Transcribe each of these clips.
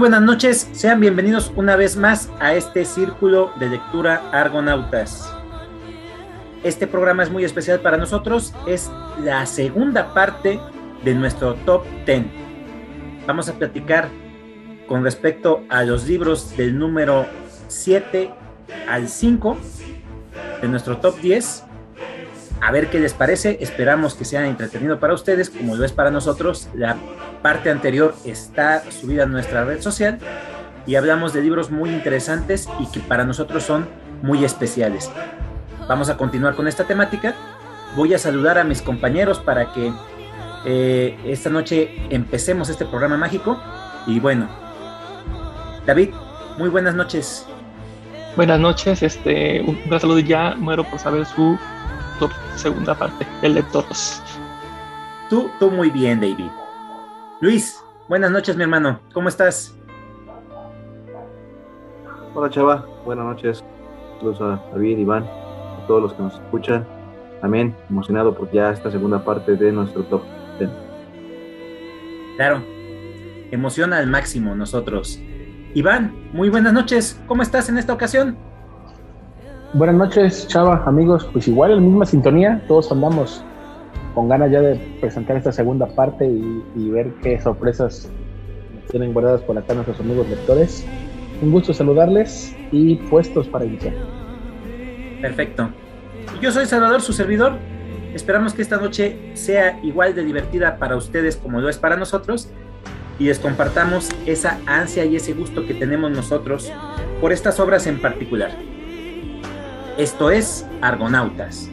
buenas noches, sean bienvenidos una vez más a este círculo de lectura Argonautas. Este programa es muy especial para nosotros, es la segunda parte de nuestro top 10. Vamos a platicar con respecto a los libros del número 7 al 5 de nuestro top 10. A ver qué les parece, esperamos que sea entretenido para ustedes, como lo es para nosotros. La parte anterior está subida a nuestra red social y hablamos de libros muy interesantes y que para nosotros son muy especiales. Vamos a continuar con esta temática. Voy a saludar a mis compañeros para que eh, esta noche empecemos este programa mágico. Y bueno, David, muy buenas noches. Buenas noches, este, un saludo ya muero por saber su segunda parte, el de todos. Tú, tú muy bien, David. Luis, buenas noches, mi hermano. ¿Cómo estás? Hola, Chava. Buenas noches. Saludos a David, Iván, a todos los que nos escuchan. También emocionado por ya esta segunda parte de nuestro top 10. Claro, emociona al máximo nosotros. Iván, muy buenas noches. ¿Cómo estás en esta ocasión? Buenas noches, Chava, amigos. Pues igual, en misma sintonía, todos andamos con ganas ya de presentar esta segunda parte y, ver qué sorpresas tienen guardadas por acá nuestros amigos lectores. Un gusto saludarles y puestos para iniciar. Perfecto. Yo soy Salvador, su servidor. Esperamos que esta noche sea igual de divertida para ustedes como lo es para nosotros y les compartamos esa ansia y ese gusto que tenemos nosotros por estas obras en particular. Esto es Argonautas.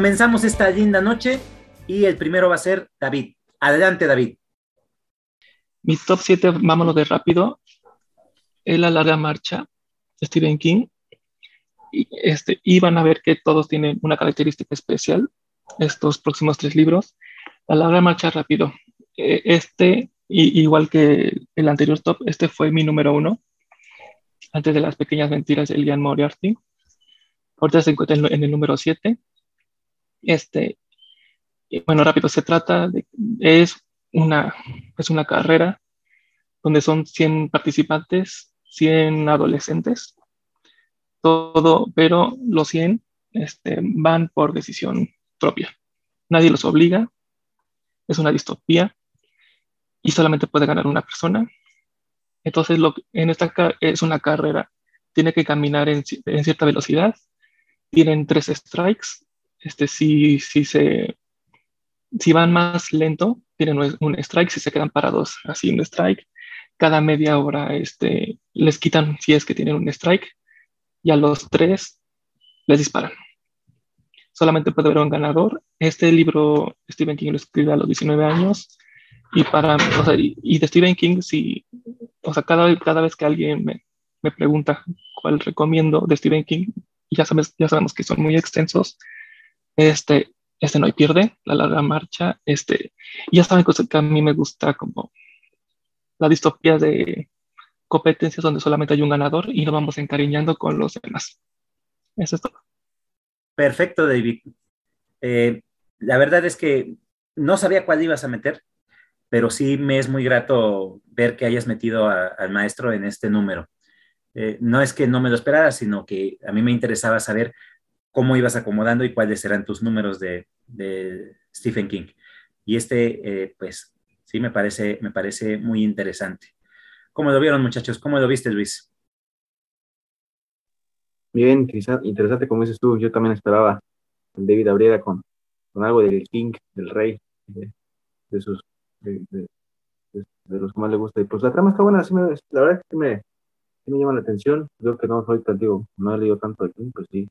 Comenzamos esta linda noche y el primero va a ser David. Adelante, David. Mi top 7, vámonos de rápido. Es La larga marcha Stephen King. Y, este, y van a ver que todos tienen una característica especial, estos próximos tres libros. La larga marcha rápido. E, este, igual que el anterior top, este fue mi número uno, antes de las pequeñas mentiras de Elian Moriarty. Ahorita se encuentra en el número 7. Este, bueno, rápido, se trata de, es una, es una carrera donde son 100 participantes, 100 adolescentes, todo, pero los 100 este, van por decisión propia. Nadie los obliga, es una distopía y solamente puede ganar una persona. Entonces, lo, en esta es una carrera, tiene que caminar en, en cierta velocidad, tienen tres strikes este, si, si, se, si van más lento, tienen un strike, si se quedan parados así un strike, cada media hora este, les quitan si es que tienen un strike y a los tres les disparan. Solamente puede haber un ganador. Este libro Stephen King lo escribe a los 19 años y para o sea, de Stephen King si o sea cada, cada vez que alguien me, me pregunta cuál recomiendo de Stephen King ya sabes ya sabemos que son muy extensos este, este no hay pierde, la larga marcha, este, y ya saben que a mí me gusta como la distopía de competencias donde solamente hay un ganador y nos vamos encariñando con los demás. Eso es todo. Perfecto, David. Eh, la verdad es que no sabía cuál ibas a meter, pero sí me es muy grato ver que hayas metido al maestro en este número. Eh, no es que no me lo esperara, sino que a mí me interesaba saber cómo ibas acomodando y cuáles eran tus números de, Stephen King. Y este, eh, pues, sí, me parece, me parece muy interesante. ¿Cómo lo vieron, muchachos? ¿Cómo lo viste, Luis? Bien, interesante como dices tú, yo también esperaba el David abriera con, con algo del King, del Rey, de, sus de, los que más le gusta. Y pues la trama está buena, la verdad es que me, me llama la atención. Yo que no soy tan, digo, no he leído tanto de King, pues sí,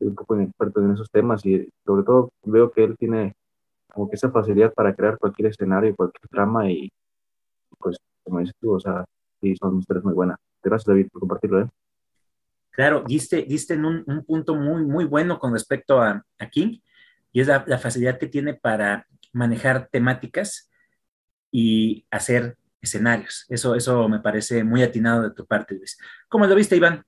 un poco experto en esos temas y sobre todo veo que él tiene como que esa facilidad para crear cualquier escenario, cualquier trama y pues como dices tú, o sea, sí, son historias muy buenas. Gracias David por compartirlo. ¿eh? Claro, diste, diste en un, punto muy, muy bueno con respecto a, a King y es la, la, facilidad que tiene para manejar temáticas y hacer escenarios. Eso, eso me parece muy atinado de tu parte, Luis. ¿Cómo lo viste, Iván?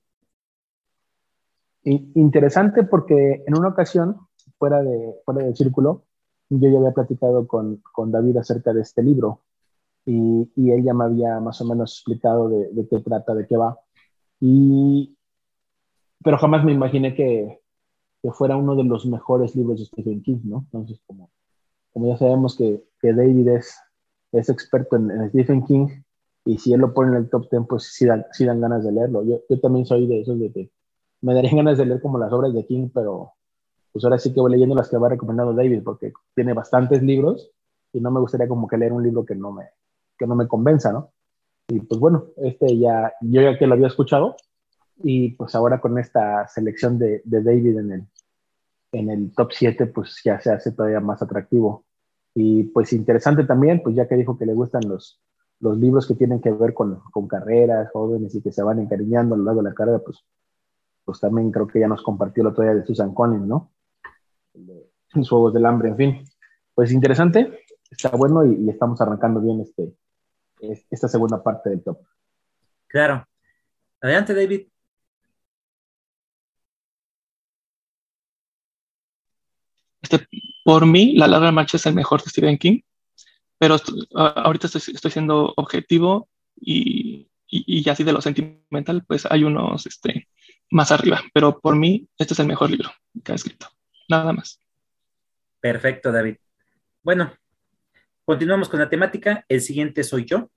Interesante porque en una ocasión, fuera, de, fuera del círculo, yo ya había platicado con, con David acerca de este libro y, y, él ya me había más o menos explicado de, de, qué trata, de qué va. Y, pero jamás me imaginé que, que, fuera uno de los mejores libros de Stephen King, ¿no? Entonces, como, como ya sabemos que, que David es, es experto en, en, Stephen King y si él lo pone en el top 10, pues sí dan, sí dan ganas de leerlo. Yo, yo también soy de esos de que me darían ganas de leer como las obras de King, pero pues ahora sí que voy leyendo las que va recomendando David, porque tiene bastantes libros y no me gustaría como que leer un libro que no me, que no me convenza, ¿no? Y pues bueno, este ya, yo ya que lo había escuchado, y pues ahora con esta selección de, de David en el, en el top 7, pues ya se hace todavía más atractivo. Y pues interesante también, pues ya que dijo que le gustan los, los libros que tienen que ver con, con carreras, jóvenes y que se van encariñando a lo largo de la carrera, pues pues también creo que ya nos compartió la historia de Susan Collins, ¿no? Los Juegos del Hambre, en fin. Pues interesante, está bueno y, estamos arrancando bien este, esta segunda parte del top. Claro. Adelante, David. Este, por mí, La larga marcha es el mejor de Stephen King, pero ahorita estoy, estoy siendo objetivo y, y, y, así de lo sentimental, pues hay unos este, más arriba, pero por mí este es el mejor libro que ha escrito. Nada más. Perfecto, David. Bueno, continuamos con la temática. El siguiente soy yo.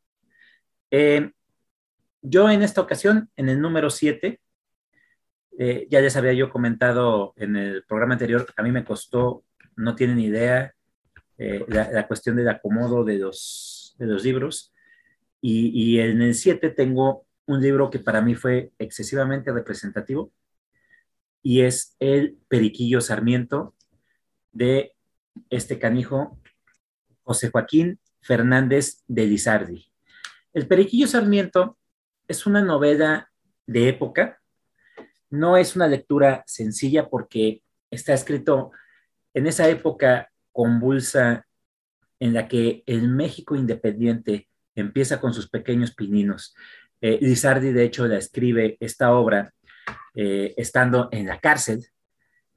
Eh, yo en esta ocasión, en el número 7, eh, ya les había yo comentado en el programa anterior, a mí me costó, no tienen idea, eh, la, cuestión del acomodo de los, de los libros. Y, y en el 7 tengo un libro que para mí fue excesivamente representativo y es El Periquillo Sarmiento de este canijo José Joaquín Fernández de Lizardi. El Periquillo Sarmiento es una novela de época, no es una lectura sencilla porque está escrito en esa época convulsa en la que el México independiente empieza con sus pequeños pininos eh, Lizardi, de hecho, la escribe esta obra eh, estando en la cárcel.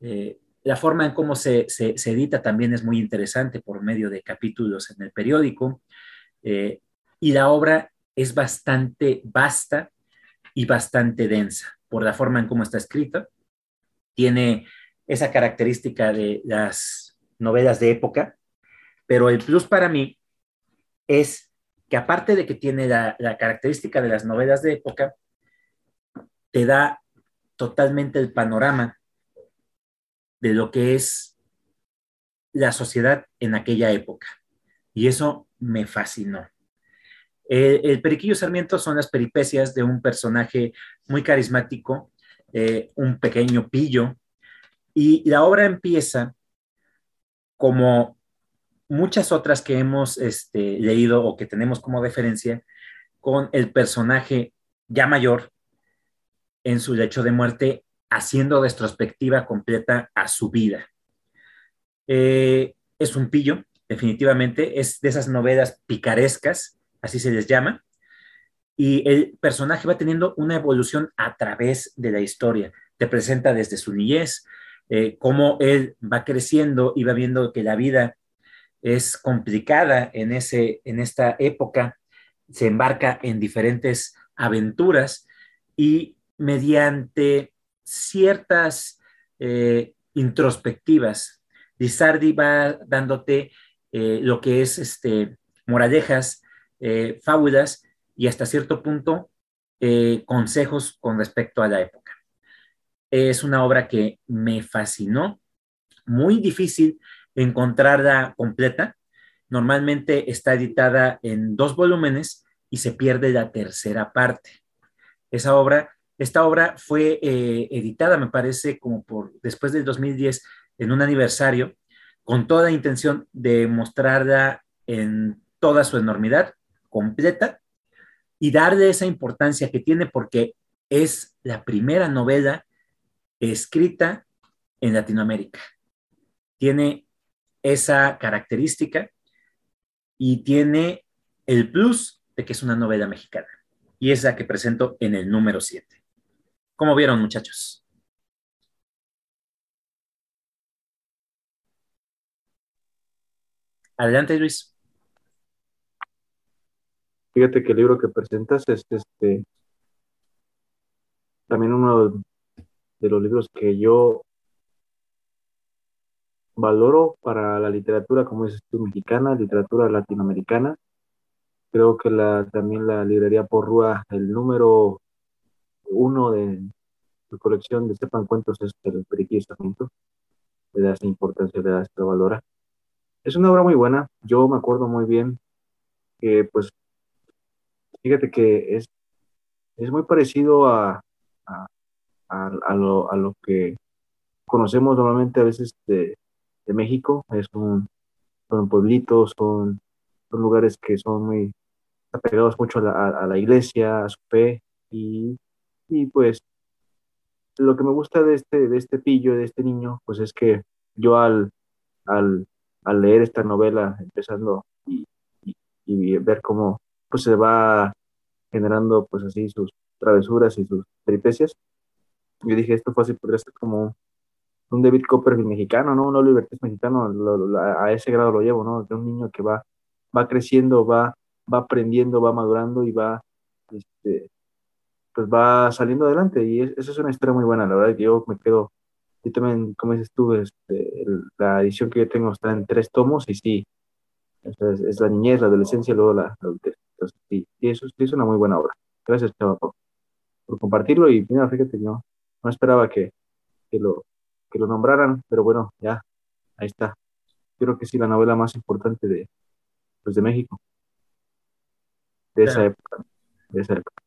Eh, la forma en cómo se, se, edita también es muy interesante por medio de capítulos en el periódico. y la obra es bastante vasta y bastante densa por la forma en cómo está escrita. Tiene esa característica de las novelas de época, pero el plus para mí es que aparte de que tiene la, característica de las novelas de época, te da totalmente el panorama de lo que es la sociedad en aquella época. Y eso me fascinó. el Periquillo Sarmiento son las peripecias de un personaje muy carismático, eh, un pequeño pillo, y la obra empieza como muchas otras que hemos este, leído o que tenemos como referencia con el personaje ya mayor en su lecho de muerte haciendo retrospectiva completa a su vida. Eh, es un pillo, definitivamente, es de esas novelas picarescas, así se les llama, y el personaje va teniendo una evolución a través de la historia. Te presenta desde su niñez, eh, cómo él va creciendo y va viendo que la vida es complicada en, ese, en esta época, se embarca en diferentes aventuras y mediante ciertas eh, introspectivas, Lizardi va dándote eh, lo que es este, moralejas, eh, fábulas y hasta cierto punto consejos con respecto a la época. es una obra que me fascinó, muy difícil encontrarla completa. Normalmente está editada en dos volúmenes y se pierde la tercera parte. Esa obra, esta obra fue eh, editada, me parece, como por después del 2010 en un aniversario, con toda intención de mostrarla en toda su enormidad, completa, y darle esa importancia que tiene porque es la primera novela escrita en Latinoamérica. Tiene esa característica y tiene el plus de que es una novela mexicana. Y es la que presento en el número 7. ¿Cómo vieron, muchachos? Adelante, Luis. Fíjate que el libro que presentas es este también uno de los libros que yo valoro para la literatura, como dices tú, mexicana, literatura latinoamericana. Creo que la, también la librería Porrúa, el número uno de su colección de Sepan Cuentos es el Periquillo Le da esa importancia, le da esta valora. Es una obra muy buena. Yo me acuerdo muy bien que, pues, fíjate que es, es muy parecido a, a, lo, a lo que conocemos normalmente a veces de, de México. Es un, son pueblitos, son, son lugares que son muy apegados mucho a la, a, la iglesia, a su fe. Y, y, pues lo que me gusta de este, de este pillo, de este niño, pues es que yo al, al, al leer esta novela, empezando y, y, y, ver cómo pues se va generando pues así sus travesuras y sus peripecias, yo dije, esto fácil podría ser como un David Copperfield mexicano, ¿no? Un Oliver Twist mexicano, a ese grado lo llevo, ¿no? De un niño que va, va creciendo, va, va aprendiendo, va madurando y va, este, pues va saliendo adelante. Y esa es una historia muy buena, la verdad yo me quedo, y también, como dices tú, este, la edición que yo tengo está en tres tomos y sí, es, la niñez, la adolescencia y luego la, adultez. Entonces, sí, eso, es una muy buena obra. Gracias, Chava, por, compartirlo y mira, fíjate, no, no esperaba que, que lo, que lo nombraran, pero bueno, ya, ahí está. Creo que sí, la novela más importante de, pues, de México. De esa época. De esa época.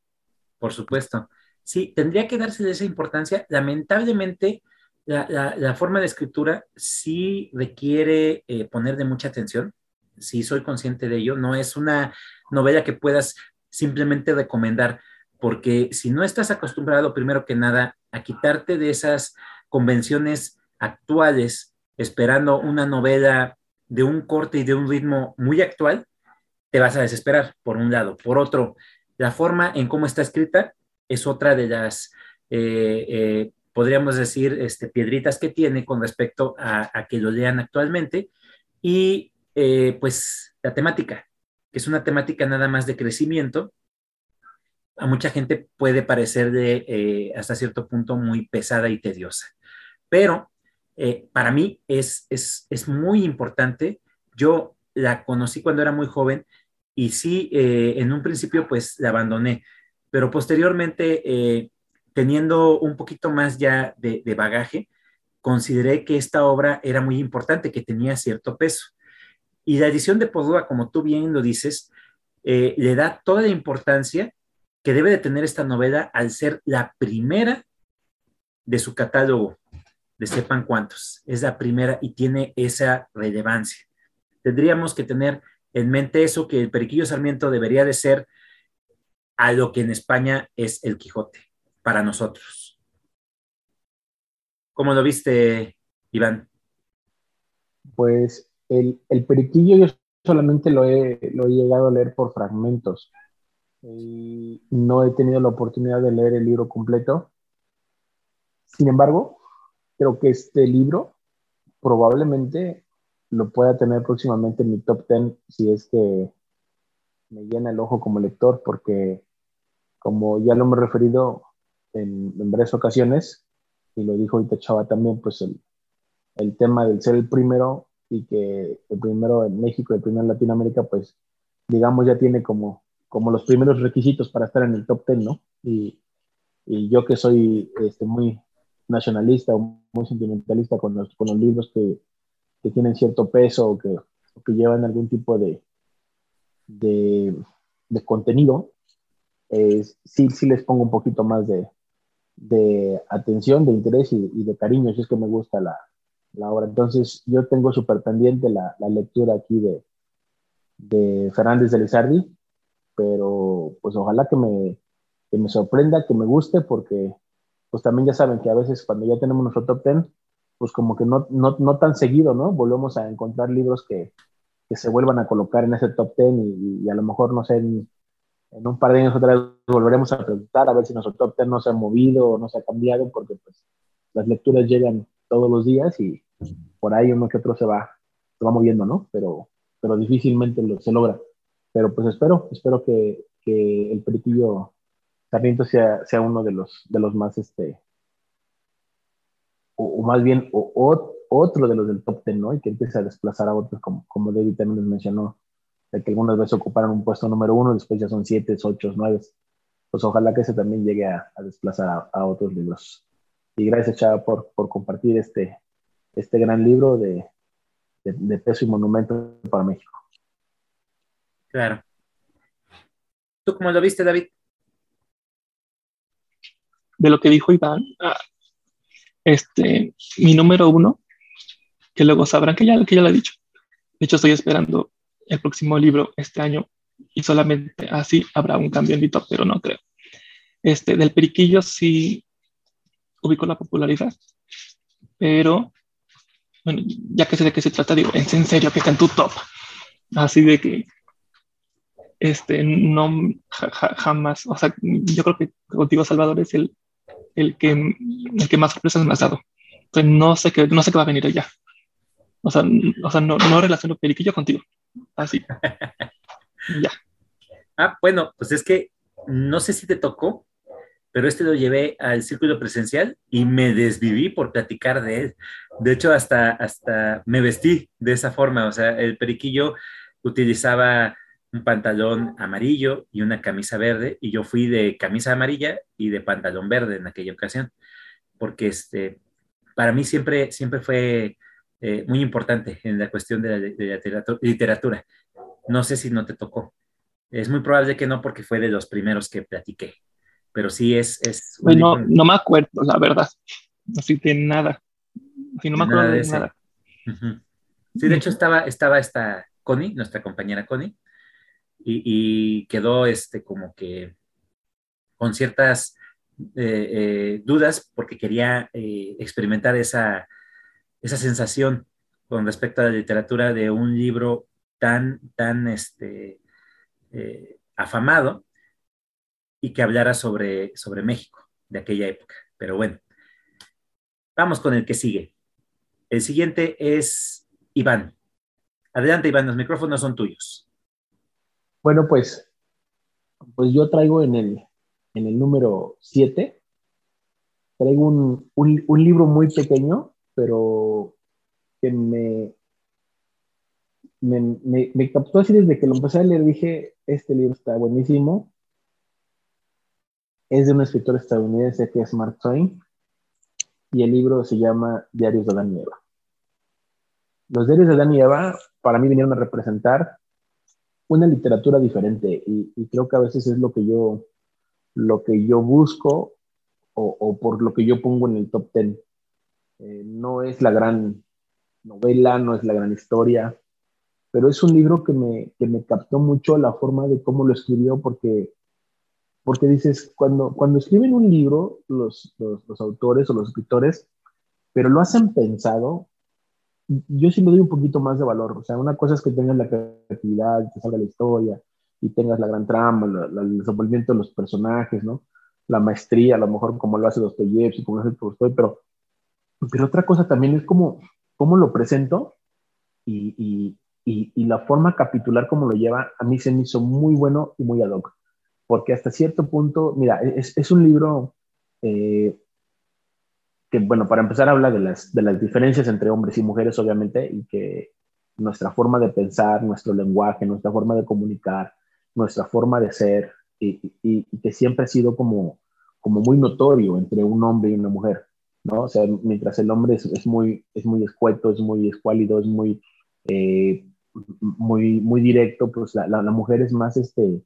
Por supuesto. Sí, tendría que darse de esa importancia. Lamentablemente, la, forma de escritura sí requiere eh, poner de mucha atención. Sí, soy consciente de ello. No es una novela que puedas simplemente recomendar, porque si no estás acostumbrado, primero que nada, a quitarte de esas convenciones actuales, esperando una novela de un corte y de un ritmo muy actual, te vas a desesperar, por un lado. Por otro, la forma en cómo está escrita es otra de las, eh, eh, podríamos decir, este, piedritas que tiene con respecto a, que lo lean actualmente. Y eh, pues la temática, que es una temática nada más de crecimiento, a mucha gente puede parecer de hasta cierto punto muy pesada y tediosa pero eh, para mí es, es, muy importante. Yo la conocí cuando era muy joven y sí, eh, en un principio pues la abandoné, pero posteriormente, eh, teniendo un poquito más ya de, bagaje, consideré que esta obra era muy importante, que tenía cierto peso. Y la edición de Podua, como tú bien lo dices, le da toda la importancia que debe de tener esta novela al ser la primera de su catálogo de sepan cuántos. Es la primera y tiene esa relevancia. Tendríamos que tener en mente eso, que el Periquillo Sarmiento debería de ser a lo que en España es el Quijote, para nosotros. ¿Cómo lo viste, Iván? Pues el, Periquillo yo solamente lo he, lo he llegado a leer por fragmentos. No he tenido la oportunidad de leer el libro completo. Sin embargo, creo que este libro probablemente lo pueda tener próximamente en mi top 10 si es que me llena el ojo como lector, porque como ya lo hemos referido en, varias ocasiones, y lo dijo ahorita Chava también, pues el, el, tema del ser el primero y que el primero en México el primero en Latinoamérica, pues digamos ya tiene como, como los primeros requisitos para estar en el top 10, ¿no? Y, y yo que soy este, muy, nacionalista o muy sentimentalista con los, con los libros que, que tienen cierto peso o que, que llevan algún tipo de, de, de contenido, eh, sí, sí les pongo un poquito más de, de atención, de interés y, de cariño, si es que me gusta la, la obra. Entonces, yo tengo súper pendiente la, la, lectura aquí de, de Fernández de Lizardi, pero pues ojalá que me, que me sorprenda, que me guste, porque pues también ya saben que a veces cuando ya tenemos nuestro top 10, pues como que no, no, no tan seguido, ¿no? Volvemos a encontrar libros que, que, se vuelvan a colocar en ese top 10 y, a lo mejor, no sé, en, en un par de años otra vez volveremos a preguntar a ver si nuestro top 10 no se ha movido o no se ha cambiado, porque pues las lecturas llegan todos los días y por ahí uno que otro se va, se va moviendo, ¿no? Pero, pero difícilmente lo, se logra. Pero pues espero, espero que, que el peritillo Sarmiento sea, sea uno de los, de los más, este, o, más bien, o, otro de los del top 10, ¿no? Y que empiece a desplazar a otros, como, como David también les mencionó, de que algunas veces ocuparon un puesto número uno, después ya son siete, ocho, nueve. Pues ojalá que ese también llegue a, desplazar a, otros libros. Y gracias, Chava, por, por compartir este, este gran libro de, de, peso y monumento para México. Claro. ¿Tú cómo lo viste, David? De lo que dijo Iván, ah, este, mi número uno, que luego sabrán que ya, que ya lo he dicho. De hecho, estoy esperando el próximo libro este año y solamente así habrá un cambio en mi top, pero no creo. Este, del Periquillo sí ubico la popularidad, pero bueno, ya que sé de qué se trata, digo, es en serio que está en tu top. Así de que, este, no, jamás, o sea, yo creo que contigo, Salvador, es el, el, que, el que más sorpresas me has dado. Entonces, no sé qué, no sé qué va a venir allá. O sea, o sea no, no relaciono Periquillo contigo. Así. ya. Ah, bueno, pues es que no sé si te tocó, pero este lo llevé al círculo presencial y me desviví por platicar de él. De hecho, hasta, hasta me vestí de esa forma. O sea, el periquillo utilizaba un pantalón amarillo y una camisa verde, y yo fui de camisa amarilla y de pantalón verde en aquella ocasión, porque este, para mí siempre, siempre fue eh, muy importante en la cuestión de la, literatura. No sé si no te tocó. Es muy probable que no, porque fue de los primeros que platiqué. Pero sí es. es bueno, no me acuerdo, la verdad. Así de nada. Así no me acuerdo de, nada. Sí, de hecho estaba, estaba esta Connie, nuestra compañera Connie, y, quedó este como que con ciertas eh, eh, dudas porque quería experimentar esa esa sensación con respecto a la literatura de un libro tan, tan este, eh, afamado y que hablara sobre, sobre México de aquella época. Pero bueno, vamos con el que sigue. El siguiente es Iván. Adelante, Iván, los micrófonos son tuyos. Bueno, pues, pues yo traigo en el, en el número 7, traigo un, un libro muy pequeño pero que me, me, me, captó así desde que lo empecé a leer, dije, este libro está buenísimo. Es de un escritor estadounidense que es Mark Twain y el libro se llama Diarios de Adán y. Los diarios de Adán y para mí vinieron a representar una literatura diferente y, creo que a veces es lo que yo, lo que yo busco o, o por lo que yo pongo en el top ten. Eh, no es la gran novela, no es la gran historia, pero es un libro que me, que me captó mucho la forma de cómo lo escribió, porque, porque dices, cuando, cuando escriben un libro, los, los, los autores o los escritores, pero lo hacen pensado, yo sí le doy un poquito más de valor. O sea, una cosa es que tengas la creatividad, que salga la historia y tengas la gran trama, el desenvolvimiento de los personajes, ¿no? La maestría, a lo mejor como lo hace Dostoyevsky, como lo hace Tolstoy, pero pero otra cosa también es como, cómo lo presento y, y, y, la forma capitular como lo lleva, a mí se me hizo muy bueno y muy ad hoc. Porque hasta cierto punto, mira, es, es un libro eh, que, bueno, para empezar habla de las, de las diferencias entre hombres y mujeres, obviamente, y que nuestra forma de pensar, nuestro lenguaje, nuestra forma de comunicar, nuestra forma de ser, y, y, que siempre ha sido como, como muy notorio entre un hombre y una mujer ¿no? O sea, mientras el hombre es, muy, es muy escueto, es muy escuálido, es muy, eh, muy, muy directo, pues la, la, mujer es más este,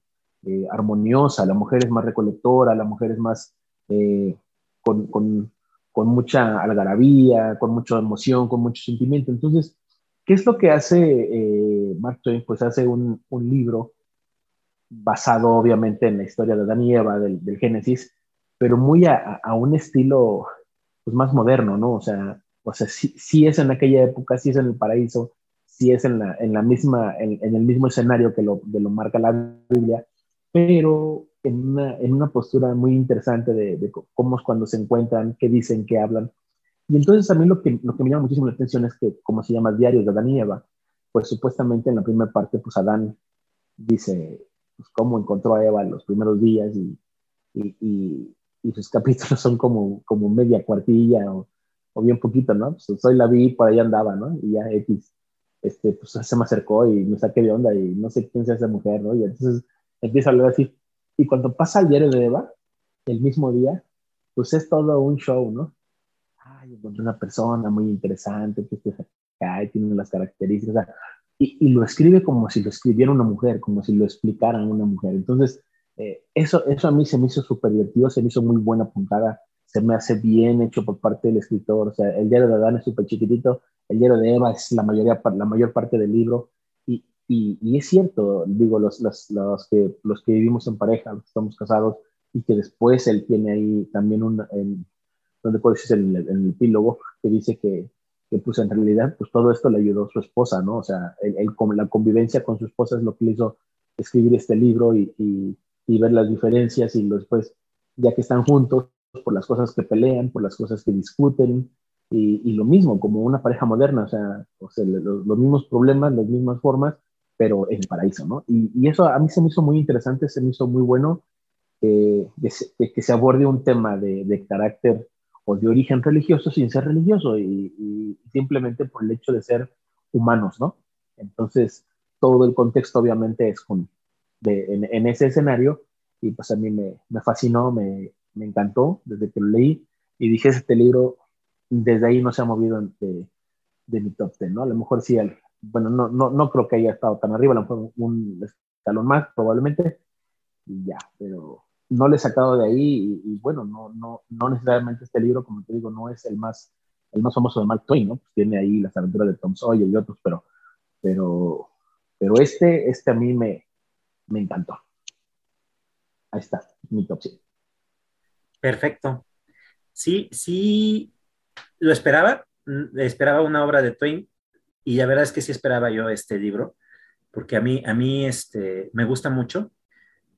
eh, armoniosa, la mujer es más recolectora, la mujer es más eh, con, con, mucha algarabía, con mucha emoción, con mucho sentimiento. Entonces, ¿qué es lo que hace Mark Twain? Pues hace un, libro basado obviamente en la historia de Adán y Eva, del, Génesis, pero muy a, un estilo pues, más moderno, ¿no? O sea, o sea sí, es en aquella época, sí es en el paraíso, sí es en la, en la misma, en, el mismo escenario que lo, lo marca la Biblia, pero en una, en una postura muy interesante de, cómo es cuando se encuentran, qué dicen, qué hablan. Y entonces a mí lo que, lo que me llama muchísimo la atención es que, como se llama Diarios de Adán y Eva, pues supuestamente en la primera parte, pues Adán dice pues, cómo encontró a Eva los primeros días y, y, y sus capítulos son como, como media cuartilla o, o bien poquito, ¿no? Pues hoy la vi, por ahí andaba, ¿no? Y ya X, este, pues se me acercó y me saqué de onda y no sé quién sea esa mujer, ¿no? Y entonces empieza a hablar así. Y cuando pasa el diario de Eva, el mismo día, pues es todo un show, ¿no? Ay, encontré una persona muy interesante que acá tiene las características, y, y, lo escribe como si lo escribiera una mujer, como si lo explicara una mujer. Entonces, eh, eso, eso a mí se me hizo súper divertido, se me hizo muy buena puntada, se me hace bien hecho por parte del escritor. O sea, el diario de Adán es súper chiquitito, el diario de Eva es la, mayoría, la mayor parte del libro. Y, y, es cierto, digo, los, los, los, que, los que vivimos en pareja, los que estamos casados, y que después él tiene ahí también un, en, donde puede decir en el, epílogo, que dice que, que, pues en realidad pues todo esto le ayudó a su esposa, ¿no? O sea, el, la convivencia con su esposa es lo que le hizo escribir este libro y, y y ver las diferencias y después, ya que están juntos, por las cosas que pelean, por las cosas que discuten, y, y lo mismo, como una pareja moderna, o sea, o sea los, los, mismos problemas, las mismas formas, pero en el paraíso, ¿no? Y, y, eso a mí se me hizo muy interesante, se me hizo muy bueno eh, que, se, aborde un tema de, de, carácter o de origen religioso sin ser religioso y, y, simplemente por el hecho de ser humanos, ¿no? Entonces, todo el contexto obviamente es con, en, ese escenario y pues a mí me, me fascinó, me, me, encantó desde que lo leí y dije, este libro desde ahí no se ha movido de, mi top 10, ¿no? A lo mejor sí, bueno, no, no, no creo que haya estado tan arriba, a lo mejor un escalón más probablemente y ya, pero no le he sacado de ahí y, bueno, no, no, no necesariamente este libro, como te digo, no es el más, el más famoso de Mark Twain, ¿no? Pues tiene ahí las aventuras de Tom Sawyer y otros, pero, pero, pero este, este a mí me, me encantó. Ahí está, mi top Perfecto. Sí, sí, lo esperaba. Mm, esperaba una obra de Twain y la verdad es que sí esperaba yo este libro, porque a mí, a mí este, me gusta mucho.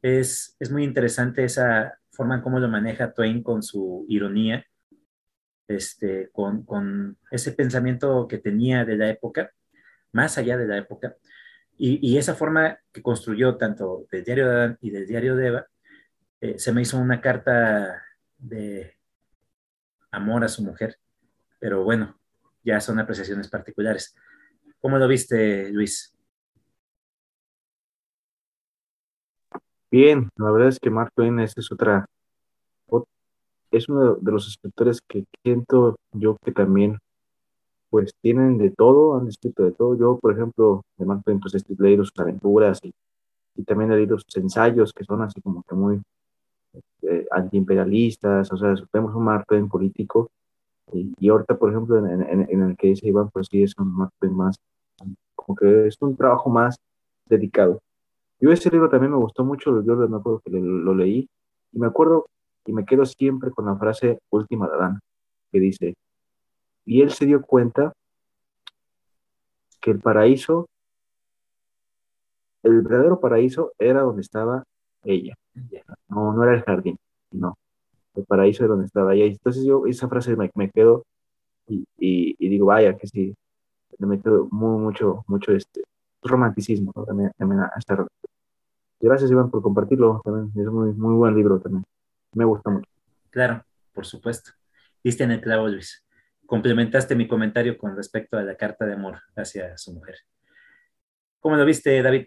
Es, es muy interesante esa forma en cómo lo maneja Twain con su ironía, este, con, con ese pensamiento que tenía de la época, más allá de la época, y, esa forma que construyó tanto del diario de Adán y del diario de Eva, eh, se me hizo una carta de amor a su mujer. Pero bueno, ya son apreciaciones particulares. ¿Cómo lo viste, Luis? Bien, la verdad es que Mark Twain es otra, es uno de los escritores que siento yo que también pues tienen de todo, han escrito de todo. Yo, por ejemplo, de Mark Twain, pues he leído sus aventuras y, también he leído sus ensayos que son así como que muy eh, antiimperialistas, o sea, vemos un Mark Twain político. Y, y ahorita, por ejemplo, en, en, en, el que dice Iván, pues sí es un Mark Twain más, como que es un trabajo más dedicado. Yo ese libro también me gustó mucho, yo me acuerdo que lo, leí y me acuerdo y me quedo siempre con la frase última de Adán, que dice, y él se dio cuenta que el paraíso, el verdadero paraíso era donde estaba ella. No, no era el jardín, no. El paraíso era donde estaba ella. Entonces yo esa frase me, me quedo y, y, digo, vaya, que sí, me quedo muy, mucho, mucho este romanticismo también, también a este Gracias, Iván, por compartirlo. También es muy, muy buen libro también. Me gusta mucho. Claro, por supuesto. Viste en el clavo, Luis complementaste mi comentario con respecto a la carta de amor hacia su mujer. ¿Cómo lo viste, David?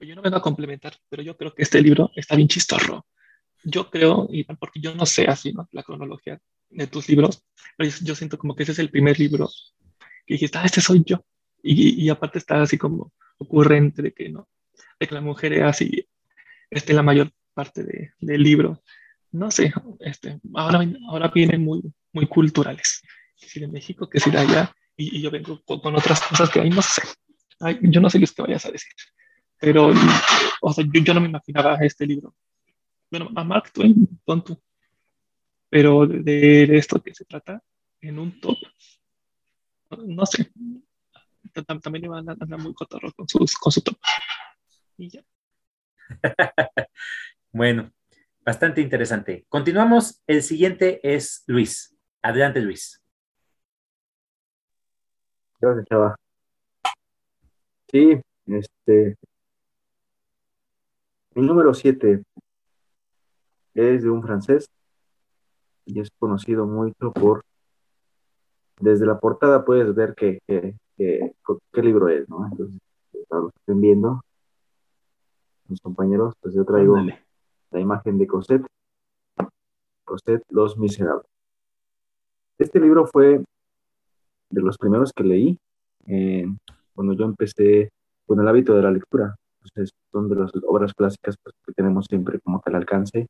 Yo no vengo a complementar, pero yo creo que este libro está bien chistorro. yo creo, y porque yo no sé así, ¿no? La cronología de tus libros, pero yo, siento como que ese es el primer libro que dijiste, ah, este soy yo. Y, y aparte está así como ocurrente de que, ¿no? De que la mujer es así, este, la mayor parte de, del libro. No sé, este, ahora, ahora vienen muy, muy culturales. Si de México, que si de allá, y, yo vengo con, otras cosas que ahí no sé. yo no sé qué que vayas a decir. Pero, o sea, yo, yo no me imaginaba este libro bueno, a Mark Twain, pon Pero de, esto que se trata, en un top, no sé, también iba a andar muy cotorro con, sus, con su top. Y ya. bueno, bastante interesante. Continuamos. El siguiente es Luis. Adelante, Luis. Gracias, Chava. Sí, este. El número 7 es de un francés y es conocido mucho por, desde la portada puedes ver que, qué libro es, ¿no? Entonces, para los que estén viendo, mis compañeros, pues yo traigo la imagen de Cosette, Cosette, Los Miserables. Este libro fue de los primeros que leí eh, cuando yo empecé con el hábito de la lectura. Entonces, son de las obras clásicas pues, que tenemos siempre como que al alcance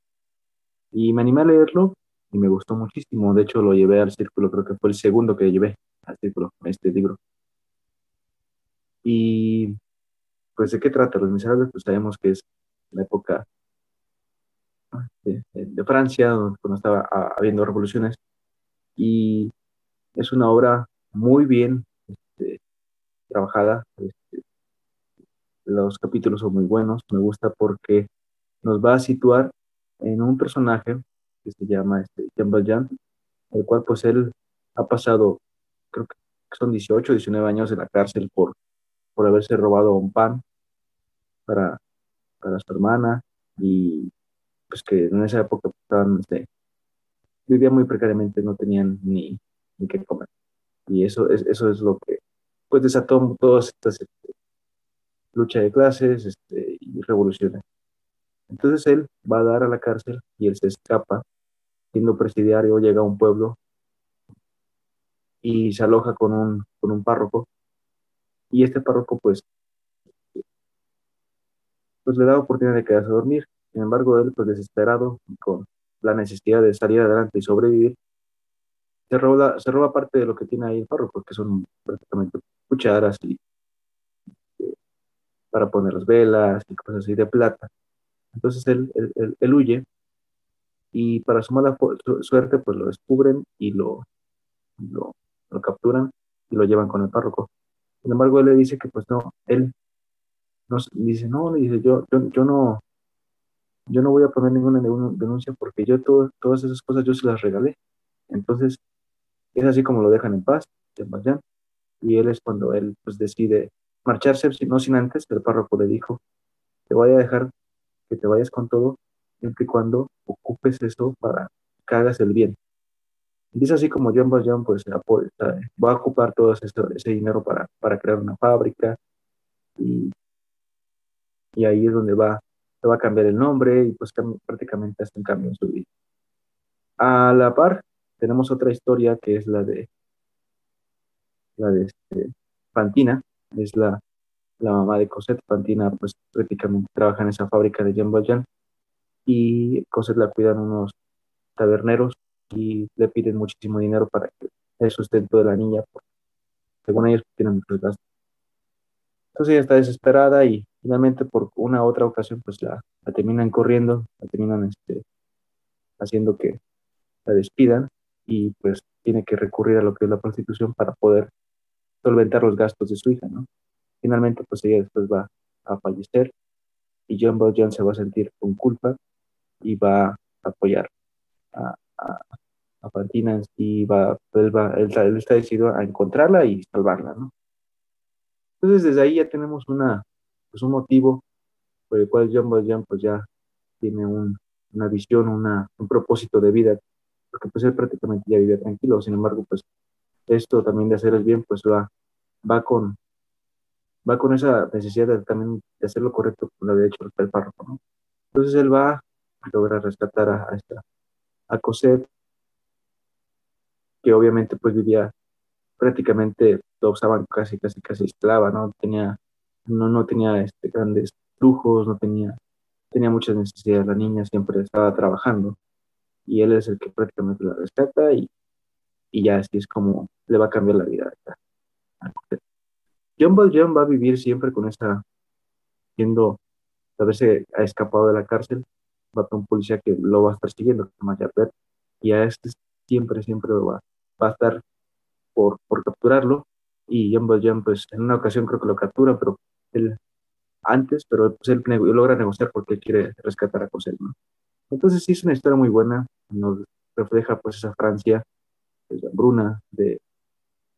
y me animé a leerlo y me gustó muchísimo. De hecho, lo llevé al círculo, creo que fue el segundo que llevé al círculo, este libro. Y pues, ¿de qué trata? Los Miserables, pues sabemos que es la época de, Francia, cuando estaba habiendo revoluciones. Y es una obra muy bien este, trabajada. Este, los capítulos son muy buenos. Me gusta porque nos va a situar en un personaje que se llama este, Jean Valjean, el cual pues él ha pasado, creo que son 18, 19 años en la cárcel por, por haberse robado un pan para, para su hermana y pues que en esa época pues, estaban, este, vivían muy precariamente, no tenían ni, ni qué comer. Y eso es, eso es lo que pues desató todas estas este, lucha de clases este, y revoluciones. Entonces él va a dar a la cárcel y él se escapa, siendo presidiario, llega a un pueblo y se aloja con un, con un párroco. Y este párroco, pues, pues le da oportunidad de quedarse a dormir. Sin embargo, él, pues desesperado, con la necesidad de salir adelante y sobrevivir, se roba, se roba parte de lo que tiene ahí el párroco, que son prácticamente cucharas y, eh, para poner las velas y cosas así de plata. Entonces él, él, huye y para su mala suerte pues lo descubren y lo, lo, capturan y lo llevan con el párroco. Sin embargo, él le dice que pues no, él no, dice, no, le dice, yo, yo, no, yo no voy a poner ninguna denuncia porque yo todas esas cosas yo se las regalé. Entonces, es así como lo dejan en paz, y él es cuando él pues decide marcharse, no sin antes, el párroco le dijo, te voy a dejar que te vayas con todo, siempre y cuando ocupes eso para que hagas el bien. Y es así como John Valjean pues, va a ocupar todo ese, ese dinero para, para, crear una fábrica y, y ahí es donde va, se va a cambiar el nombre y pues prácticamente hace un cambio en su vida. A la par, tenemos otra historia que es la de la de este, Fantina, es la, la mamá de Cosette, Fantina, pues prácticamente trabaja en esa fábrica de Jean Valjean y Cosette la cuidan unos taberneros y le piden muchísimo dinero para el sustento de la niña, porque según ellos tienen muchos gastos. Entonces ella está desesperada y finalmente por una u otra ocasión pues la, la terminan corriendo, la terminan este, haciendo que la despidan y pues tiene que recurrir a lo que es la prostitución para poder solventar los gastos de su hija, ¿no? Finalmente, pues ella después va a fallecer y John Valjean se va a sentir con culpa y va a apoyar a, a, a Fantina y va, él, va él, está decidido a encontrarla y salvarla, ¿no? Entonces desde ahí ya tenemos una, pues un motivo por el cual John Valjean pues ya tiene un, una visión, una, un propósito de vida, porque pues él prácticamente ya vive tranquilo, sin embargo pues esto también de hacer el bien pues va, va con, va con esa necesidad de, también de hacer lo correcto como lo había hecho el párroco, ¿no? Entonces él va logra rescatar a, a esta a Cosette, que obviamente pues vivía prácticamente, lo usaban casi, casi, casi esclava, ¿no? Tenía, no, no tenía este, grandes lujos, no tenía, tenía muchas necesidades, la niña siempre estaba trabajando y él es el que prácticamente la rescata y, y ya así es como le va a cambiar la vida. John Valjean va a vivir siempre con esa, siendo, a veces ha escapado de la cárcel, va a un policía que lo va a estar siguiendo, y a este siempre, siempre va, va a estar por, por capturarlo, y John Valjean, pues en una ocasión creo que lo captura, pero él antes, pero pues él logra negociar porque él quiere rescatar a Cosette, ¿no? Entonces sí es una historia muy buena, nos refleja pues esa Francia de hambruna, de,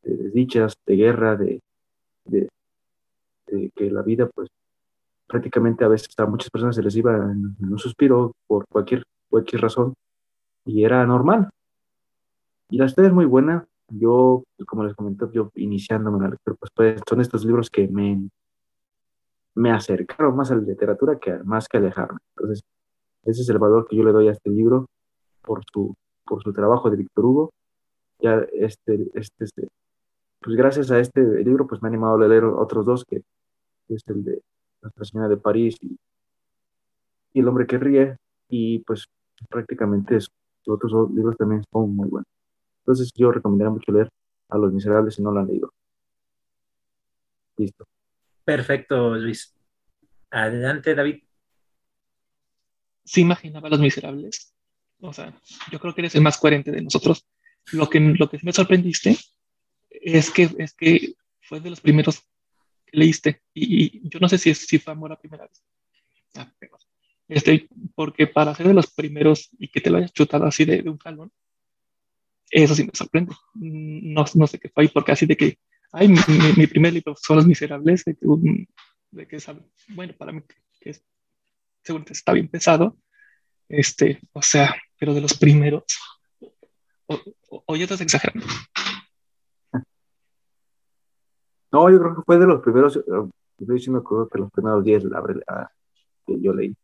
de desdichas, de guerra, de, de, que la vida pues prácticamente a veces a muchas personas se les iba en, un suspiro por cualquier, cualquier razón y era normal. Y la historia es muy buena. Yo, como les comenté, yo iniciándome en la lectura, pues, pues, son estos libros que me, me acercaron más a la literatura que más que alejarme. Entonces, ese es el valor que yo le doy a este libro por su, por su trabajo de Víctor Hugo. Ya este, este, este, pues gracias a este libro, pues me ha animado a leer otros dos, que es el de Nuestra Señora de París y, El hombre que ríe, y pues prácticamente los otros dos libros también son muy buenos. Entonces yo recomendaría mucho leer a Los Miserables si no lo han leído. Listo. Perfecto, Luis. Adelante, David sí imaginaba a los miserables. O sea, yo creo que eres el más coherente de nosotros. Lo que, lo que me sorprendiste es que, es que fue de los primeros leíste. Y, yo no sé si, si fue amor a primera vez. Ah, este, porque para ser de los primeros y que te lo hayas chutado así de, un jalón, eso sí me sorprende. No, no sé qué fue ahí, porque así de que, ay, mi, primer libro son Los Miserables, de que, de que bueno, para mí que es seguramente está bien pesado, este, o sea, pero de los primeros, o, o, ya estás exagerando. No, yo creo que fue de los primeros, estoy diciendo que los primeros 10 que yo leí.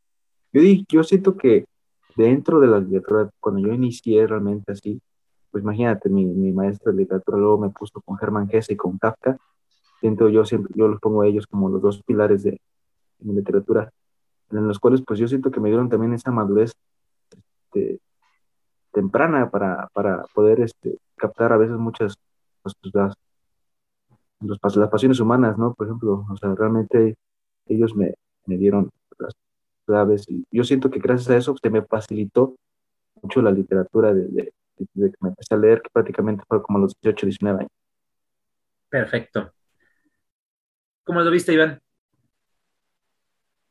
Yo, yo siento que dentro de la literatura, cuando yo inicié realmente así, pues imagínate, mi, mi maestro de literatura luego me puso con Germán Hesse y con Kafka, siento yo siempre, yo los pongo a ellos como los dos pilares de, mi literatura en los cuales pues yo siento que me dieron también esa madurez este, temprana para, para, poder este, captar a veces muchas pues, las, las, pasiones humanas, ¿no? Por ejemplo, o sea, realmente ellos me, me dieron las claves y yo siento que gracias a eso se me facilitó mucho la literatura de, de, de, que me empecé a leer, que prácticamente fue como a los 18, 19 años. Perfecto. ¿Cómo lo viste, Iván?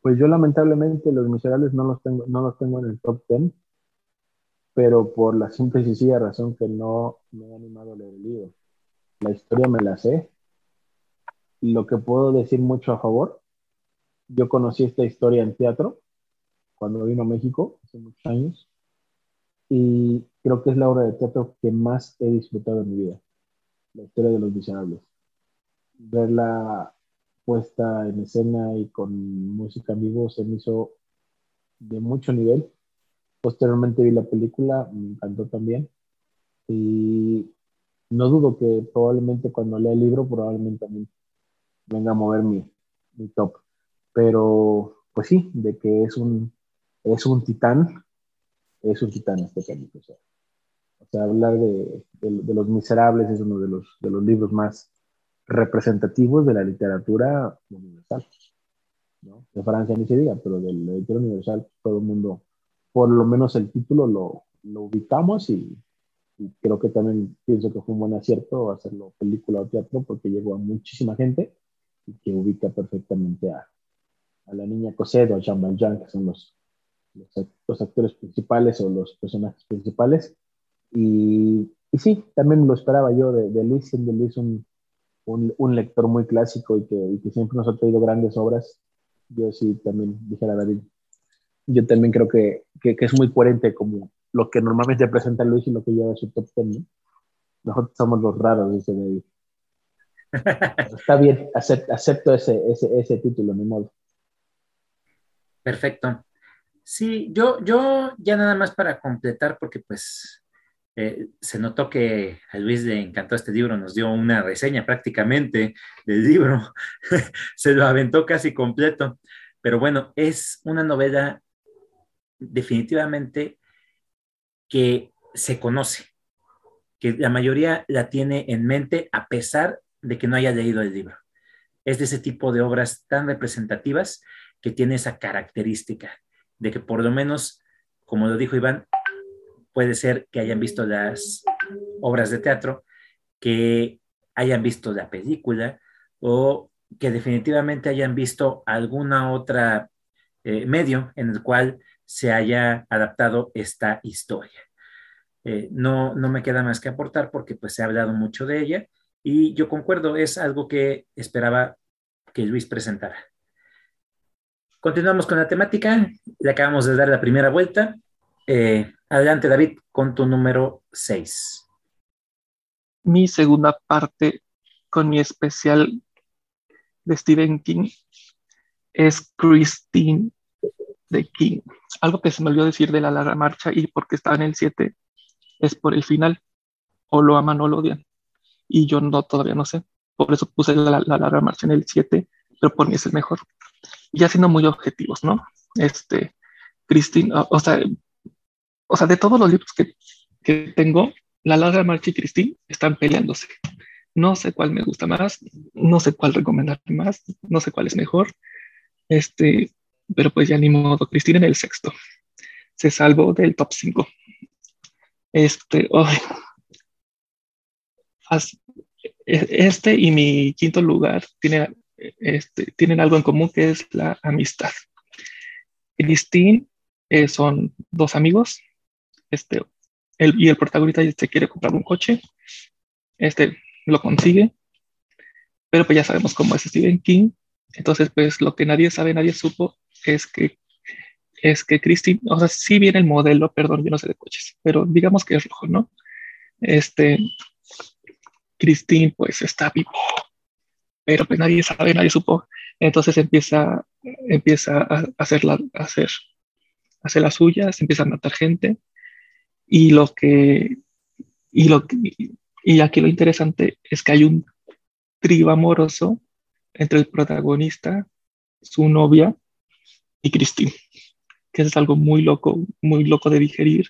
Pues yo lamentablemente Los Miserables no los tengo, no los tengo en el top 10, pero por la simple y sencilla razón que no me he animado a leer el libro. La historia me la sé. Lo que puedo decir mucho a favor, yo conocí esta historia en teatro cuando vino a México hace muchos años y creo que es la obra de teatro que más he disfrutado en mi vida, la historia de los miserables. Verla puesta en escena y con música en vivo se me hizo de mucho nivel. Posteriormente vi la película, me encantó también. Y no dudo que probablemente cuando lea el libro, probablemente también venga a mover mi, mi top. Pero, pues sí, de que es un, es un titán, es un titán este cómic. O sea, o sea hablar de, de, Los Miserables es uno de los, de los libros más representativos de la literatura universal. ¿no? De Francia ni se diga, pero de la literatura universal todo el mundo, por lo menos el título lo, lo ubicamos y, creo que también pienso que fue un buen acierto hacerlo película o teatro porque llegó a muchísima gente y que ubica perfectamente a, a la niña Cosette o a Jean Valjean, que son los, los, actores principales o los personajes principales. Y, y sí, también lo esperaba yo de, de Luis, siendo Luis un, un, un lector muy clásico y que, y que, siempre nos ha traído grandes obras, yo sí también dije a David, yo también creo que, que, que, es muy coherente como lo que normalmente presenta Luis y lo que lleva su top ten. Nosotros somos los raros, dice David. Está bien, acepto, ese, ese, ese título, mi modo. Perfecto. Sí, yo, yo ya nada más para completar, porque pues eh, se notó que a Luis le encantó este libro, nos dio una reseña prácticamente del libro, se lo aventó casi completo, pero bueno, es una novela definitivamente que se conoce, que la mayoría la tiene en mente a pesar de que no haya leído el libro. Es de ese tipo de obras tan representativas que tiene esa característica de que por lo menos, como lo dijo Iván, puede ser que hayan visto las obras de teatro, que hayan visto la película o que definitivamente hayan visto alguna otra eh, medio en el cual se haya adaptado esta historia. Eh, no, no me queda más que aportar porque pues se ha hablado mucho de ella y yo concuerdo, es algo que esperaba que Luis presentara. Continuamos con la temática, le acabamos de dar la primera vuelta. Eh, adelante David con tu número 6. Mi segunda parte con mi especial de Stephen King es Christine de King. Algo que se me olvidó decir de la larga marcha y porque está en el 7 es por el final. O lo aman o lo odian. Y yo no, todavía no sé. Por eso puse la, larga marcha en el 7, pero por mí es el mejor. Ya siendo muy objetivos, ¿no? Este, Christine, o, sea, o sea, de todos los libros que, que tengo, la larga marcha y Christine están peleándose. No sé cuál me gusta más, no sé cuál recomendar más, no sé cuál es mejor. Este, pero pues ya ni modo, Cristina en el sexto. Se salvó del top 5. Este, este y mi quinto lugar tienen, este, tienen algo en común que es la amistad. Christine eh, son dos amigos, este, él, y el protagonista se quiere comprar un coche, este lo consigue, pero pues ya sabemos cómo es Stephen King, entonces pues lo que nadie sabe, nadie supo, es que es que Christine, o sea, sí viene el modelo, perdón, yo no sé de coches, pero digamos que es rojo, ¿no? Este, Christine pues está vivo, pero pues nadie sabe, nadie supo. Entonces empieza, empieza a hacer, la, a hacer, a hacer las suyas, empieza a matar gente. Y lo que, y lo y aquí lo interesante es que hay un trío amoroso entre el protagonista, su novia y Christine, que es algo muy loco, muy loco de digerir.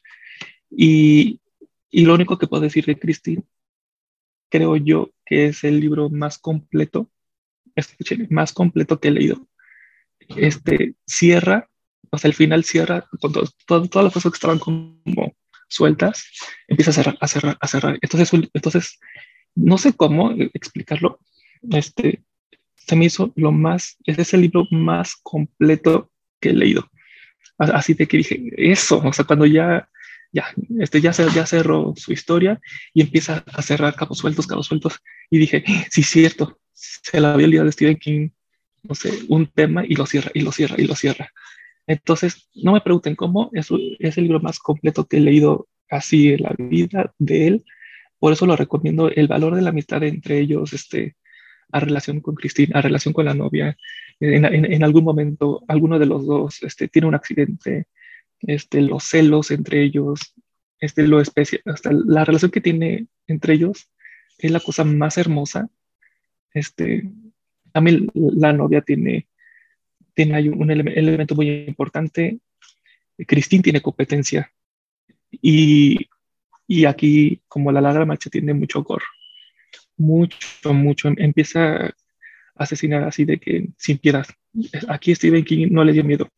Y, y lo único que puedo decir de Christine, creo yo que es el libro más completo, más completo que he leído. Este cierra, o sea, el final cierra con todas las cosas que estaban como sueltas, empieza a cerrar, a cerrar, a cerrar. Entonces, entonces no sé cómo explicarlo. Este, se me hizo lo más, es el libro más completo que he leído. Así de que dije, eso, o sea, cuando ya, ya, este, ya, ya cerró su historia y empieza a cerrar cabos sueltos, cabos sueltos, y dije, sí, cierto, se la había olvidado de Stephen King, no sé, un tema y lo cierra, y lo cierra, y lo cierra. Entonces, no me pregunten cómo, es, es el libro más completo que he leído así en la vida de él, por eso lo recomiendo, el valor de la amistad entre ellos, este, a relación con Cristina, a relación con la novia, en, algún momento alguno de los dos este, tiene un accidente, este, los celos entre ellos, este, lo especial, hasta la relación que tiene entre ellos es la cosa más hermosa. Este, también la novia tiene, tiene un elemento muy importante. Cristín tiene competencia y, aquí, como la larga marcha, tiene mucho gore. Mucho, mucho. Empieza asesinar así de que sin piedad. Aquí Stephen King no le dio miedo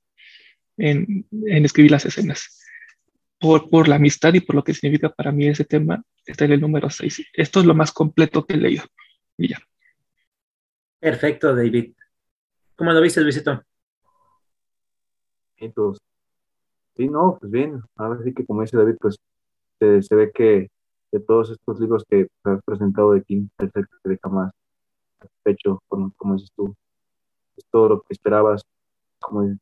en, en escribir las escenas. Por, por, la amistad y por lo que significa para mí ese tema, está en el número 6. Esto es lo más completo que he leído. Y ya. Perfecto, David. ¿Cómo lo viste, Luisito? Entonces, sí, no, pues bien. Ahora sí que como dice David, pues se, se ve que de todos estos libros que has presentado de King, es el que deja más satisfecho, con, como dices tú, es todo lo que esperabas. Como,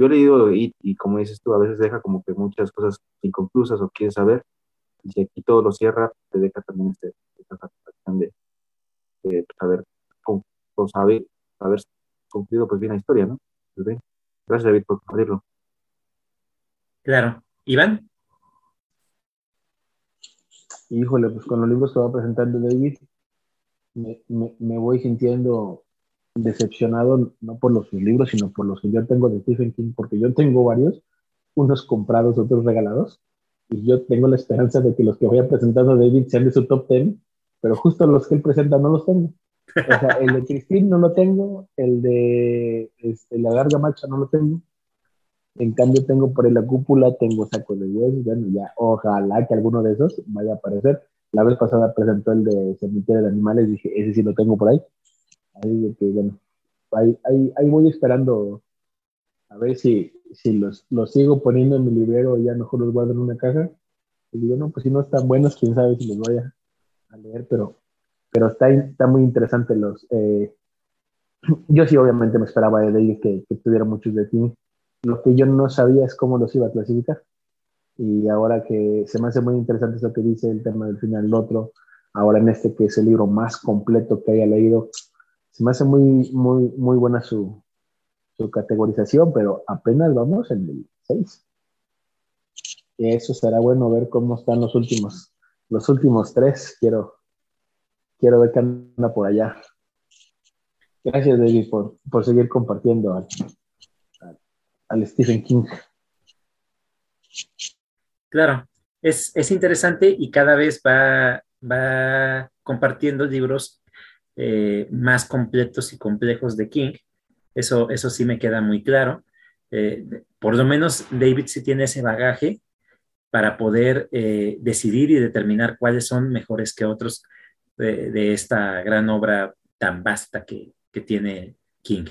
yo he leído y, y como dices tú, a veces deja como que muchas cosas inconclusas o quieres saber, y si aquí todo lo cierra, te deja también este, esta satisfacción de, de saber, con, haber concluido pues bien la historia, ¿no? Pues bien. Gracias David por compartirlo. Claro. Iván. Híjole, pues con los libros que va presentando David, me, me, voy sintiendo decepcionado, no por los libros, sino por los que yo tengo de Stephen King, porque yo tengo varios, unos comprados, otros regalados, y yo tengo la esperanza de que los que vaya presentando David sean de su top 10, pero justo los que él presenta no los tengo. O sea, el de Christine no lo tengo, el de este, La Larga Marcha no lo tengo. En cambio, tengo por ahí la cúpula, tengo saco de huesos, bueno, ya, ojalá que alguno de esos vaya a aparecer. La vez pasada presentó el de Cementerio de Animales, dije, ese sí lo tengo por ahí. Ahí de que, bueno, ahí, ahí, ahí voy esperando a ver si, si los, los sigo poniendo en mi librero ya mejor los guardo en una caja. Y digo, no, pues si no están buenos, quién sabe si los voy a, leer, pero, pero está, está muy interesante los... Eh, yo sí obviamente me esperaba de ellos que, que, tuviera muchos de ti. Lo que yo no sabía es cómo los iba a clasificar. Y ahora que se me hace muy interesante eso que dice el tema del final, el otro, ahora en este que es el libro más completo que haya leído, me hace muy, muy, muy buena su, su categorización, pero apenas vamos en el 6. Eso será bueno ver cómo están los últimos, los últimos tres. Quiero, quiero ver qué anda por allá. Gracias, David, por, por seguir compartiendo al, al, Stephen King. Claro, es, es, interesante y cada vez va, va compartiendo libros eh, más completos y complejos de King. Eso, eso sí me queda muy claro. Eh, por lo menos David sí tiene ese bagaje para poder eh, decidir y determinar cuáles son mejores que otros de, esta gran obra tan vasta que, que, tiene King.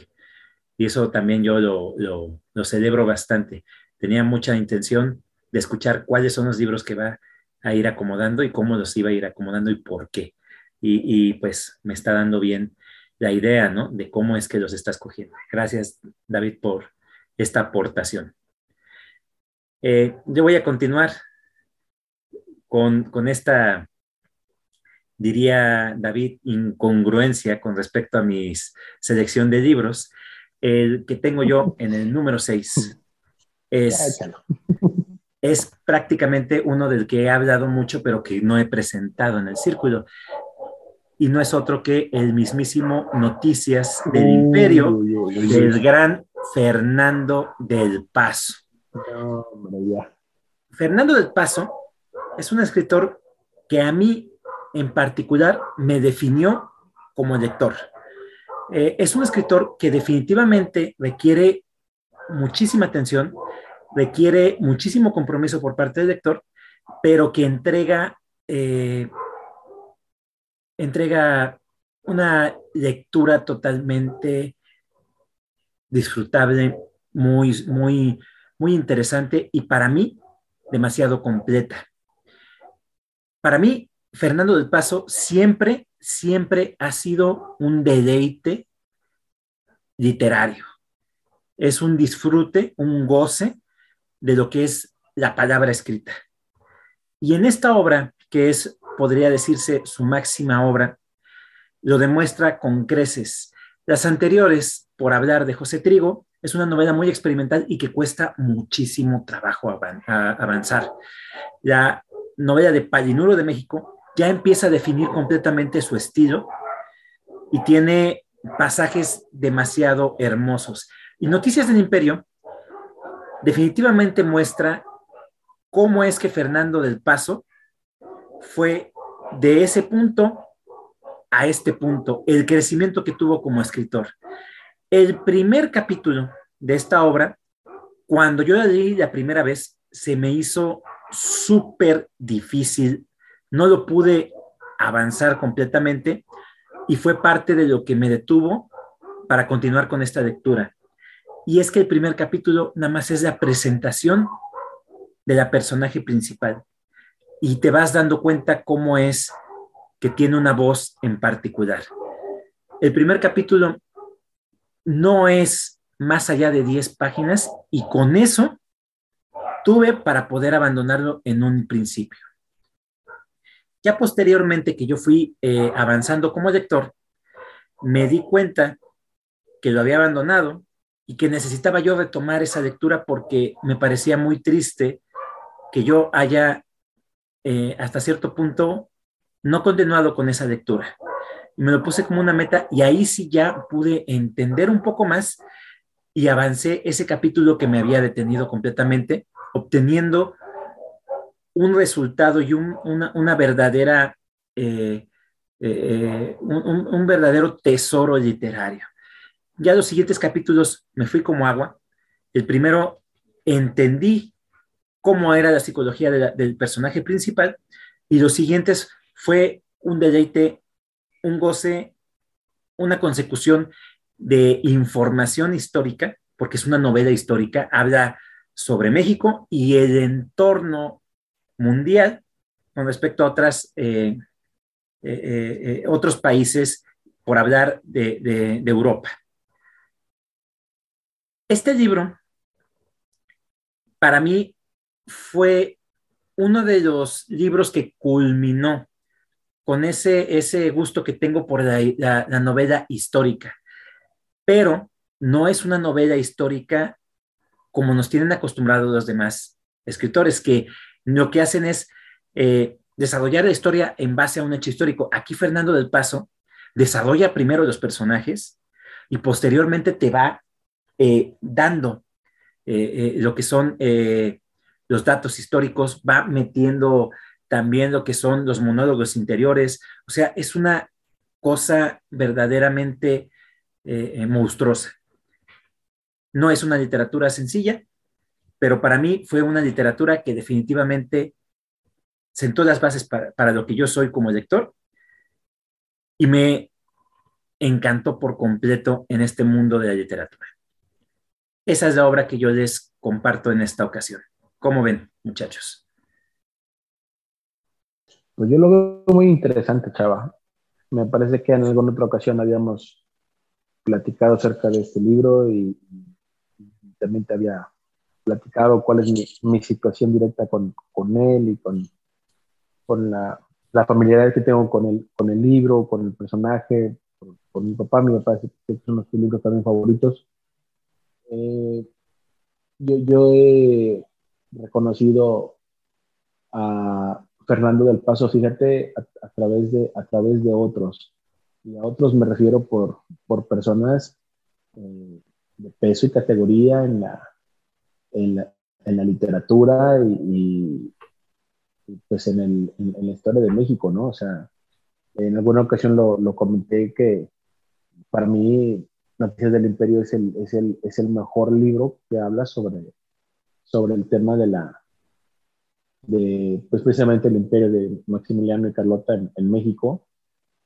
Y eso también yo lo, lo, lo, celebro bastante. Tenía mucha intención de escuchar cuáles son los libros que va a ir acomodando y cómo los iba a ir acomodando y por qué. Y, y pues me está dando bien la idea, ¿no? De cómo es que los está escogiendo. Gracias, David, por esta aportación. Eh, yo voy a continuar con, esta, diría David, incongruencia con respecto a mi selección de libros. El que tengo yo en el número 6 es, es prácticamente uno del que he hablado mucho, pero que no he presentado en el círculo y no es otro que el mismísimo Noticias del Imperio del gran Fernando del Paso. Fernando del Paso es un escritor que a mí en particular me definió como lector. Eh, es un escritor que definitivamente requiere muchísima atención, requiere muchísimo compromiso por parte del lector, pero que entrega eh, entrega una lectura totalmente disfrutable, muy, muy, muy interesante y para mí demasiado completa. Para mí, Fernando del Paso siempre, siempre ha sido un deleite literario. Es un disfrute, un goce de lo que es la palabra escrita. Y en esta obra, que es podría decirse su máxima obra, lo demuestra con creces. Las anteriores, por hablar de José Trigo, es una novela muy experimental y que cuesta muchísimo trabajo avanzar. La novela de Palinuro de México ya empieza a definir completamente su estilo y tiene pasajes demasiado hermosos. Y Noticias del Imperio definitivamente muestra cómo es que Fernando del Paso fue de ese punto a este punto, el crecimiento que tuvo como escritor. El primer capítulo de esta obra, cuando yo la leí la primera vez, se me hizo súper difícil, no lo pude avanzar completamente y fue parte de lo que me detuvo para continuar con esta lectura. Y es que el primer capítulo nada más es la presentación de la personaje principal y te vas dando cuenta cómo es que tiene una voz en particular. El primer capítulo no es más allá de 10 páginas y con eso tuve para poder abandonarlo en un principio. Ya posteriormente que yo fui eh, avanzando como lector, me di cuenta que lo había abandonado y que necesitaba yo retomar esa lectura porque me parecía muy triste que yo haya eh, hasta cierto punto no continuado con esa lectura. Me lo puse como una meta y ahí sí ya pude entender un poco más y avancé ese capítulo que me había detenido completamente, obteniendo un resultado y una, verdadera, eh, eh, un, verdadero tesoro literario. Ya los siguientes capítulos me fui como agua. El primero entendí cómo era la psicología del personaje principal y los siguientes fue un deleite, un goce, una consecución de información histórica, porque es una novela histórica, habla sobre México y el entorno mundial con respecto a otras, eh, eh, eh, otros países, por hablar de, de Europa. Este libro, para mí, fue uno de los libros que culminó con ese, ese gusto que tengo por la, novela histórica. Pero no es una novela histórica como nos tienen acostumbrados los demás escritores, que lo que hacen es eh, desarrollar la historia en base a un hecho histórico. Aquí Fernando del Paso desarrolla primero los personajes y posteriormente te va eh, dando eh, lo que son los datos históricos, va metiendo también lo que son los monólogos interiores, o sea, es una cosa verdaderamente eh, eh, monstruosa. No es una literatura sencilla, pero para mí fue una literatura que definitivamente sentó las bases para, para lo que yo soy como lector y me encantó por completo en este mundo de la literatura. Esa es la obra que yo les comparto en esta ocasión. ¿Cómo ven, muchachos? Pues yo lo veo muy interesante, Chava. Me parece que en alguna otra ocasión habíamos platicado acerca de este libro y, también te había platicado cuál es mi, situación directa con, él y con, con la, la, familiaridad que tengo con el, con el libro, con el personaje, con, mi papá. Mi papá es, uno de sus libros también favoritos. Eh, yo, yo he reconocido a Fernando del Paso, fíjate, a, través, de, a través de otros. Y a otros me refiero por, por personas eh, de peso y categoría en la, en la, en la literatura y, pues en, el, en, la historia de México, ¿no? O sea, en alguna ocasión lo, lo comenté que para mí Noticias del Imperio es el, es el, es el mejor libro que habla sobre sobre el tema de la, de, pues precisamente el imperio de Maximiliano y Carlota en, México.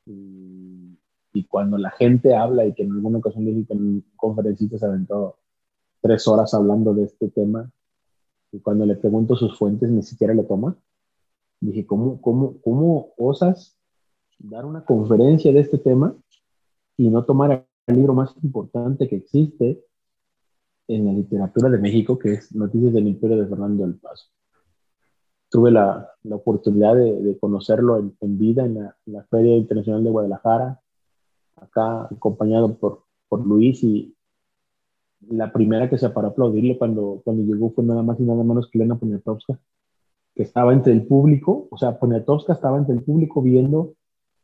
Y, cuando la gente habla y que en alguna ocasión dije que en conferencias se aventó tres horas hablando de este tema, y cuando le pregunto sus fuentes ni siquiera le toma, dije, ¿cómo, cómo, cómo osas dar una conferencia de este tema y no tomar el libro más importante que existe en la literatura de México, que es Noticias del Imperio de Fernando del Paso. Tuve la, la oportunidad de, de conocerlo en, en vida en la, la, Feria Internacional de Guadalajara, acá acompañado por, por Luis y la primera que se paró a aplaudirle cuando, cuando llegó fue nada más y nada menos que Elena Poniatowska, que estaba entre el público, o sea, Poniatowska estaba entre el público viendo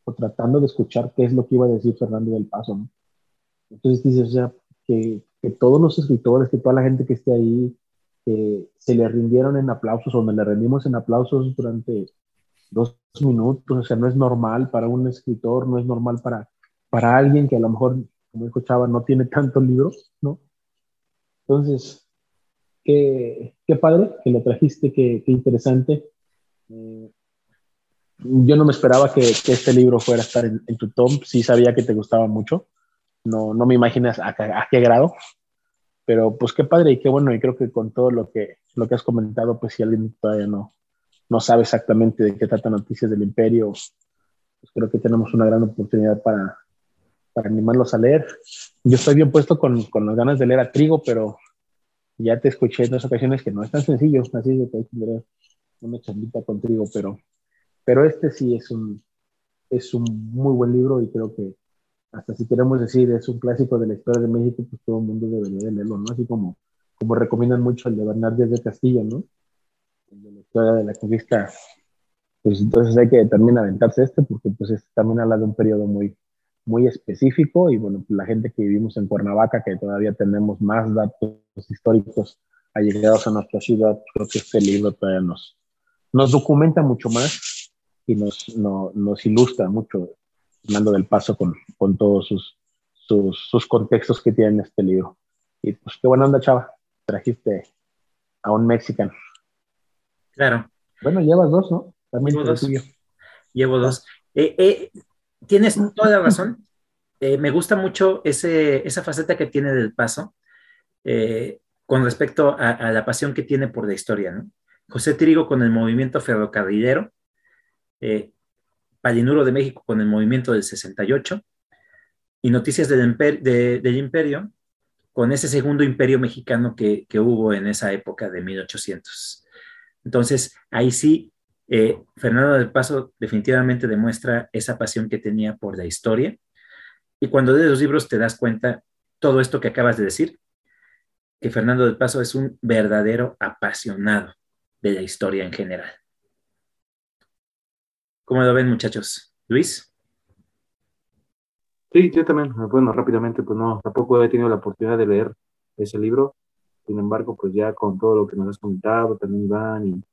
o tratando de escuchar qué es lo que iba a decir Fernando del Paso, ¿no? Entonces dices, o sea, que, que todos los escritores, que toda la gente que esté ahí, que se le rindieron en aplausos o me le rendimos en aplausos durante dos minutos, o sea, no es normal para un escritor, no es normal para, para alguien que a lo mejor, como dijo Chava, no tiene tantos libros, ¿no? Entonces, qué, qué padre que lo trajiste, qué, qué interesante. Eh, yo no me esperaba que, que, este libro fuera a estar en, en, tu top, sí sabía que te gustaba mucho, no, no me imaginas a, qué grado, pero pues qué padre y qué bueno, y creo que con todo lo que, lo que has comentado, pues si alguien todavía no, no sabe exactamente de qué trata Noticias del Imperio, pues creo que tenemos una gran oportunidad para, para animarlos a leer. Yo estoy bien puesto con, con las ganas de leer a Trigo, pero ya te escuché en dos ocasiones que no es tan sencillo, así que hay que leer una charlita con Trigo, pero, pero este sí es un, es un muy buen libro y creo que hasta si queremos decir es un clásico de la historia de México, pues todo el mundo debería de leerlo, ¿no? Así como, como recomiendan mucho el de Bernardes de Castillo, ¿no? El de la historia de la conquista. Pues entonces hay que también aventarse este, porque pues este también habla de un periodo muy, muy específico y bueno, la gente que vivimos en Cuernavaca, que todavía tenemos más datos históricos allegados a nuestra ciudad, creo que este libro todavía nos, nos documenta mucho más y nos, no, nos ilustra mucho Fernando del Paso con, con todos sus, sus, sus, contextos que tiene en este libro. Y pues qué buena onda, chava. Trajiste a un mexicano. Claro. Bueno, llevas dos, ¿no? También Llevo dos. Llevo dos. Eh, eh, tienes toda la razón. Eh, me gusta mucho ese, esa faceta que tiene del paso con respecto a, a, la pasión que tiene por la historia. ¿no? José Trigo con el movimiento ferrocarrilero, eh, Palinuro de México con el movimiento del 68 y Noticias del, del Imperio con ese segundo imperio mexicano que, hubo en esa época de 1800. Entonces, ahí sí, eh, Fernando del Paso definitivamente demuestra esa pasión que tenía por la historia. Y cuando lees los libros te das cuenta todo esto que acabas de decir, que Fernando del Paso es un verdadero apasionado de la historia en general. ¿Cómo lo ven, muchachos? Luis. Sí, yo también. Bueno, rápidamente, pues no, tampoco he tenido la oportunidad de leer ese libro. Sin embargo, pues ya con todo lo que nos has comentado, también Iván,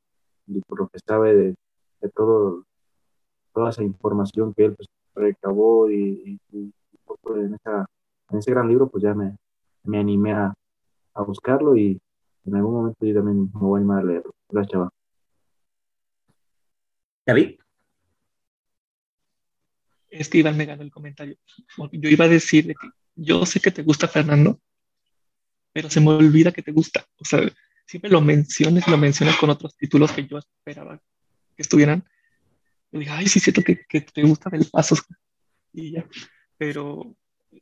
y, por lo que sabe de, todo, toda esa información que él pues, recabó y, en, esa, en, ese gran libro, pues ya me, me animé a, a buscarlo y en algún momento yo también me voy a animar a leerlo. Gracias, chaval. David. Es que Iván me ganó el comentario. Yo iba a decir que yo sé que te gusta Fernando, pero se me olvida que te gusta. O sea, siempre lo menciones y lo mencionas con otros títulos que yo esperaba que estuvieran. Yo dije, ay, sí, siento que, que te gusta del paso. Y ya. Pero,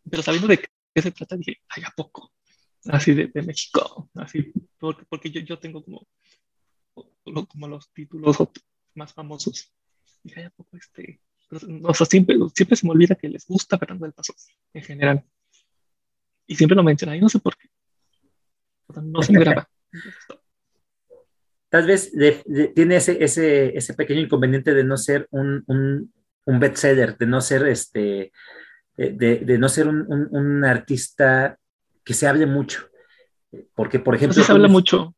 pero sabiendo de qué se trata, dije, ay, ¿a poco? así de, de México, así, porque, porque yo, yo tengo como, como los títulos más famosos. Y hay poco este, o sea, siempre, siempre se me olvida que les gusta Fernando del Paso, en general. Y siempre lo mencionan, y no sé por qué. no se me graba. Tal vez tiene ese, ese, ese, pequeño inconveniente de no ser un, un, un bestseller, de no ser este, de, de no ser un, un, artista que se hable mucho. Porque, por ejemplo... se habla mucho.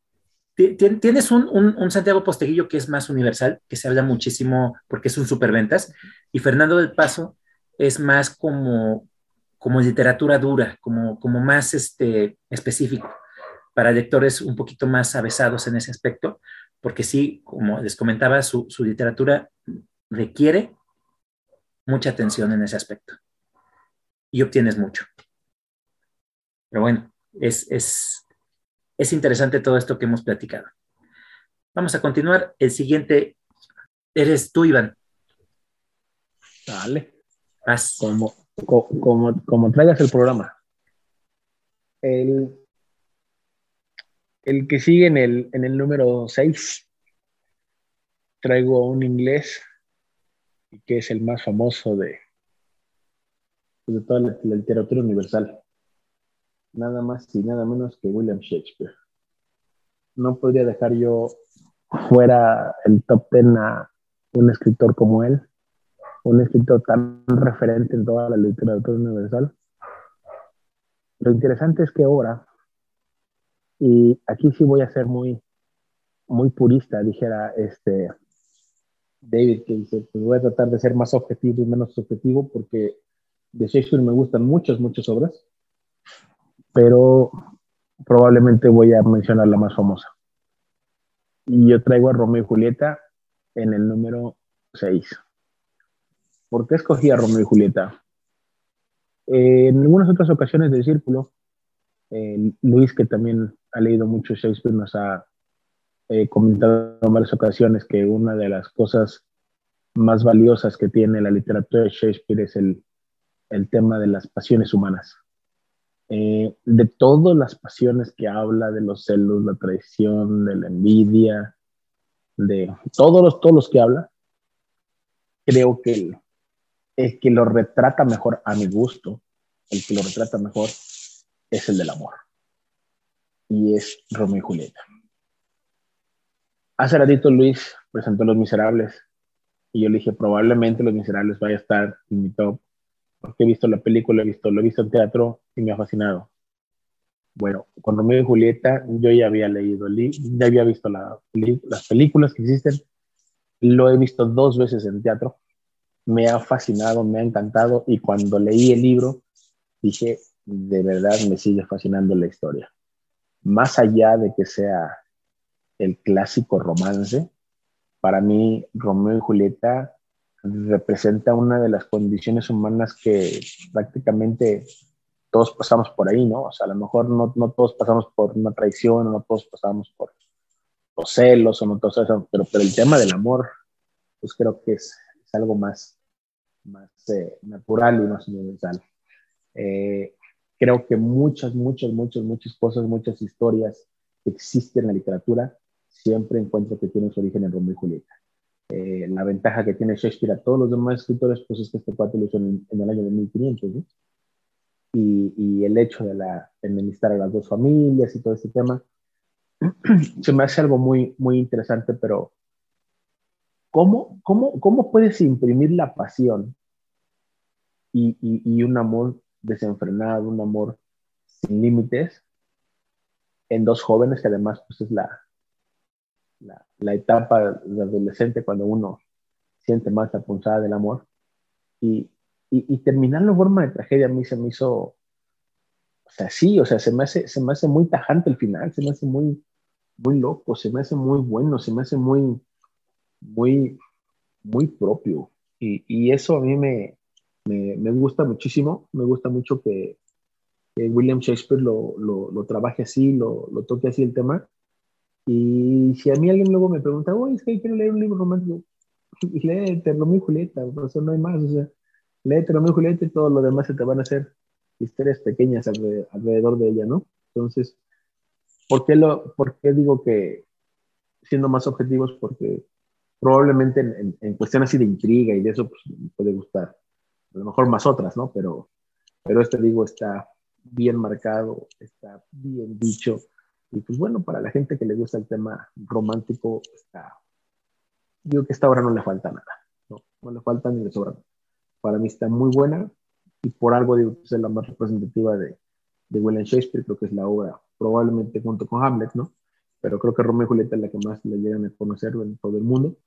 Tienes un, un, Santiago Posteguillo que es más universal, que se habla muchísimo porque es un superventas, y Fernando del Paso es más como, como literatura dura, como, como más este, específico, para lectores un poquito más avesados en ese aspecto, porque sí, como les comentaba, su, su literatura requiere mucha atención en ese aspecto y obtienes mucho. Pero bueno, es, es, es interesante todo esto que hemos platicado. Vamos a continuar. El siguiente eres tú, Iván. Dale. Como, como, como traigas el programa. El, el que sigue en el, en el número 6, traigo un inglés, que es el más famoso de, de toda la literatura universal nada más y nada menos que William Shakespeare. No podría dejar yo fuera el top ten a un escritor como él, un escritor tan referente en toda la literatura universal. Lo interesante es que ahora, y aquí sí voy a ser muy, muy purista, dijera este David, que dice, pues voy a tratar de ser más objetivo y menos subjetivo porque de Shakespeare me gustan muchas, muchas obras pero probablemente voy a mencionar la más famosa. Y yo traigo a Romeo y Julieta en el número 6. ¿Por qué escogí a Romeo y Julieta? Eh, en algunas otras ocasiones del círculo, eh, Luis, que también ha leído mucho Shakespeare, nos ha eh, comentado en varias ocasiones que una de las cosas más valiosas que tiene la literatura de Shakespeare es el, el tema de las pasiones humanas. Eh, de todas las pasiones que habla, de los celos, la traición, de la envidia, de todos los, todos los que habla, creo que el que lo retrata mejor a mi gusto, el que lo retrata mejor es el del amor. Y es Romeo y Julieta. Hace ratito Luis presentó Los Miserables y yo le dije, probablemente Los Miserables vaya a estar en mi top, porque he visto la película, he visto, lo he visto en teatro y me ha fascinado. Bueno, con Romeo y Julieta yo ya había leído el libro, ya había visto las películas que existen, lo he visto dos veces en teatro, me ha fascinado, me ha encantado y cuando leí el libro dije, de verdad me sigue fascinando la historia. Más allá de que sea el clásico romance, para mí Romeo y Julieta representa una de las condiciones humanas que prácticamente todos pasamos por ahí, ¿no? O sea, a lo mejor no, no todos pasamos por una traición, no todos pasamos por los celos, o no todos pero, pero el tema del amor, pues creo que es, es algo más, más eh, natural y más universal. Eh, creo que muchas, muchas, muchas, muchas cosas, muchas historias que existen en la literatura, siempre encuentro que tienen su origen en Romeo y Julieta. Eh, la ventaja que tiene Shakespeare a todos los demás escritores, pues es que este cuate lo hizo en, el año de 1500, ¿no? Y, y, el hecho de la enemistar a las dos familias y todo este tema, se me hace algo muy, muy interesante, pero ¿cómo, cómo, cómo puedes imprimir la pasión y, y, y un amor desenfrenado, un amor sin límites en dos jóvenes que además pues es la, la, la, etapa de adolescente cuando uno siente más la punzada del amor y, y, y terminarlo en forma de tragedia a mí se me hizo o sea sí o sea se me hace se me hace muy tajante el final se me hace muy muy loco se me hace muy bueno se me hace muy muy muy propio y, y eso a mí me, me, me, gusta muchísimo, me gusta mucho que, que William Shakespeare lo, lo, lo, trabaje así, lo, lo toque así el tema. Y si a mí alguien luego me pregunta, oye, es que quiero leer un libro romántico, léete Romeo y Julieta, o sea, no hay más, o sea, léete Romeo y Julieta y todo lo demás se te van a hacer historias pequeñas alrededor, de ella, ¿no? Entonces, ¿por qué, lo, ¿por qué digo que, siendo más objetivos? Porque probablemente en, en, cuestiones así de intriga y de eso, pues puede gustar a lo mejor más otras, ¿no? Pero, pero este digo está bien marcado, está bien dicho. Y pues bueno, para la gente que le gusta el tema romántico, está, digo que esta obra no le falta nada, ¿no? No le falta ni le sobra. Para mí está muy buena y por algo digo que es la más representativa de, de William Shakespeare, creo que es la obra, probablemente junto con Hamlet, ¿no? Pero creo que Romeo y Julieta es la que más le llegan a conocer en todo el mundo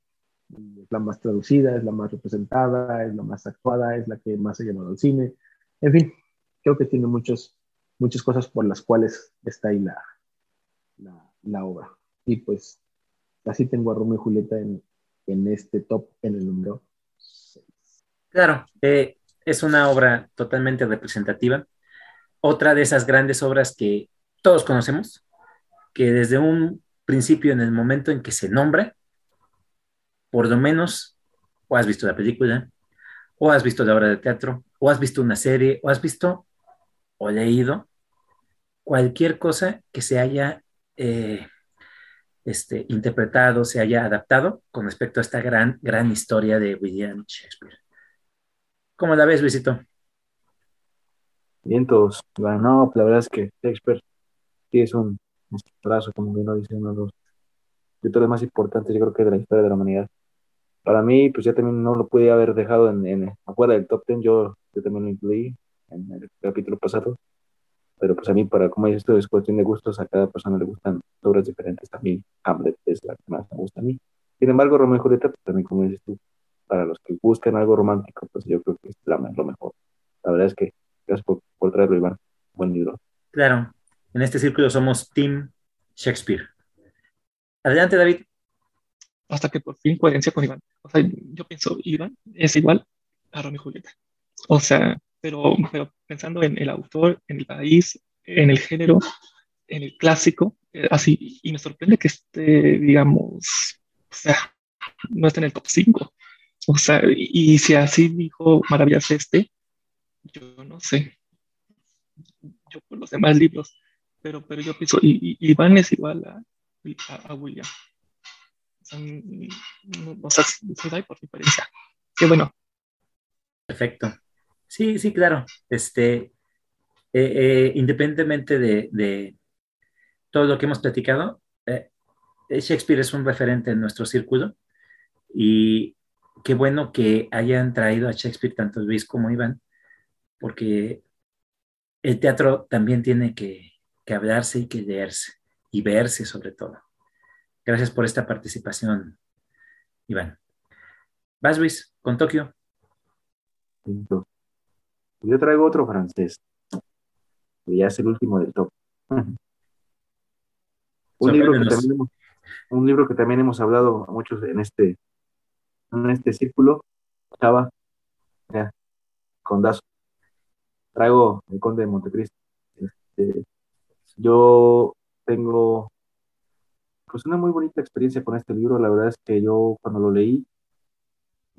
es la más traducida, es la más representada, es la más actuada, es la que más ha llamado al cine. En fin, creo que tiene muchos, muchas cosas por las cuales está ahí la, la, obra. Y pues así tengo a Romeo y Julieta en, en este top, en el número 6. Claro, eh, es una obra totalmente representativa. Otra de esas grandes obras que todos conocemos, que desde un principio, en el momento en que se nombra, por lo menos o has visto la película, o has visto la obra de teatro, o has visto una serie, o has visto o leído cualquier cosa que se haya eh, este, interpretado, se haya adaptado con respecto a esta gran, gran historia de William Shakespeare. ¿Cómo la ves, Luisito? Bien, todos. Bueno, no, pues la verdad es que Shakespeare sí es un brazo, como bien lo dice uno de los escritores más importantes, yo creo que de la historia de la humanidad para mí, pues ya también no lo pude haber dejado en, en afuera del top 10, yo, yo, también lo incluí en el capítulo pasado, pero pues a mí, para como dices esto es cuestión de gustos, a cada persona le gustan obras diferentes, también Hamlet es la que más me gusta a mí. Sin embargo, Romeo y Julieta, pues también como dices tú, para los que buscan algo romántico, pues yo creo que es la, lo mejor. La verdad es que gracias por, por traerlo, Iván. Buen libro. Claro, en este círculo somos Team Shakespeare. Adelante, David hasta que por fin coherencia con Iván. O sea, yo pienso, Iván es igual a Romeo y Julieta. O sea, pero, pero pensando en el autor, en el país, en el género, en el clásico, eh, así, y me sorprende que esté, digamos, o sea, no esté en el top 5. O sea, y, si así dijo Maravillas este, yo no sé. Yo por los demás libros, pero, pero yo pienso, y, y Iván es igual a, a, a William o sea, se da por diferencia. Que bueno, Perfecto. Sí, sí, claro. Este, eh, eh, independientemente de, todo lo que hemos platicado, eh, Shakespeare es un referente en nuestro círculo y qué bueno que hayan traído a Shakespeare tanto Luis como Iván, porque el teatro también tiene que, que hablarse y que leerse y verse sobre todo. Gracias por esta participación, Iván. Vas, Luis, con Tokio. Yo traigo otro francés. Ya es el último del top. un, libro que también hemos, un libro que también hemos hablado muchos en este, en este círculo. Chava, ya, Condazo. Traigo El Conde de Montecristo. Este, yo tengo pues una muy bonita experiencia con este libro. La verdad es que yo cuando lo leí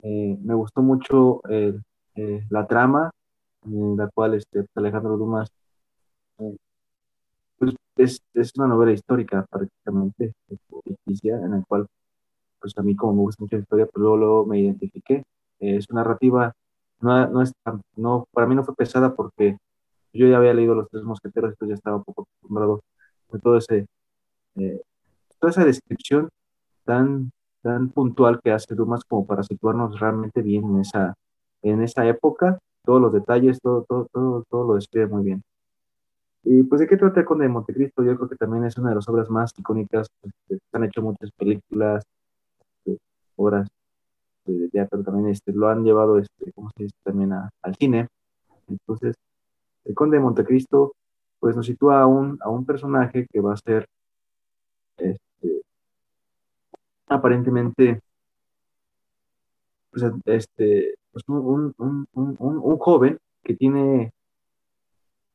eh, me gustó mucho eh, eh, la trama, en la cual este, Alejandro Dumas pues, es, es, una novela histórica prácticamente, ficticia, en la cual pues a mí como me gusta mucho la historia, pues luego, me identifiqué. es una narrativa, no, no, es no, para mí no fue pesada porque yo ya había leído Los Tres Mosqueteros, entonces ya estaba un poco acostumbrado a todo ese, toda esa descripción tan tan puntual que hace Dumas como para situarnos realmente bien en esa, en esa época, todos los detalles, todo, todo, todo, todo lo describe muy bien. Y pues de qué trata el Conde de Montecristo, yo creo que también es una de las obras más icónicas, este, se han hecho muchas películas, este, obras de teatro también este, lo han llevado, este. También al cine. Entonces, el Conde de Montecristo, pues nos sitúa a un, a un personaje que va a ser este, aparentemente pues, este, pues, un, un, un, un, joven que tiene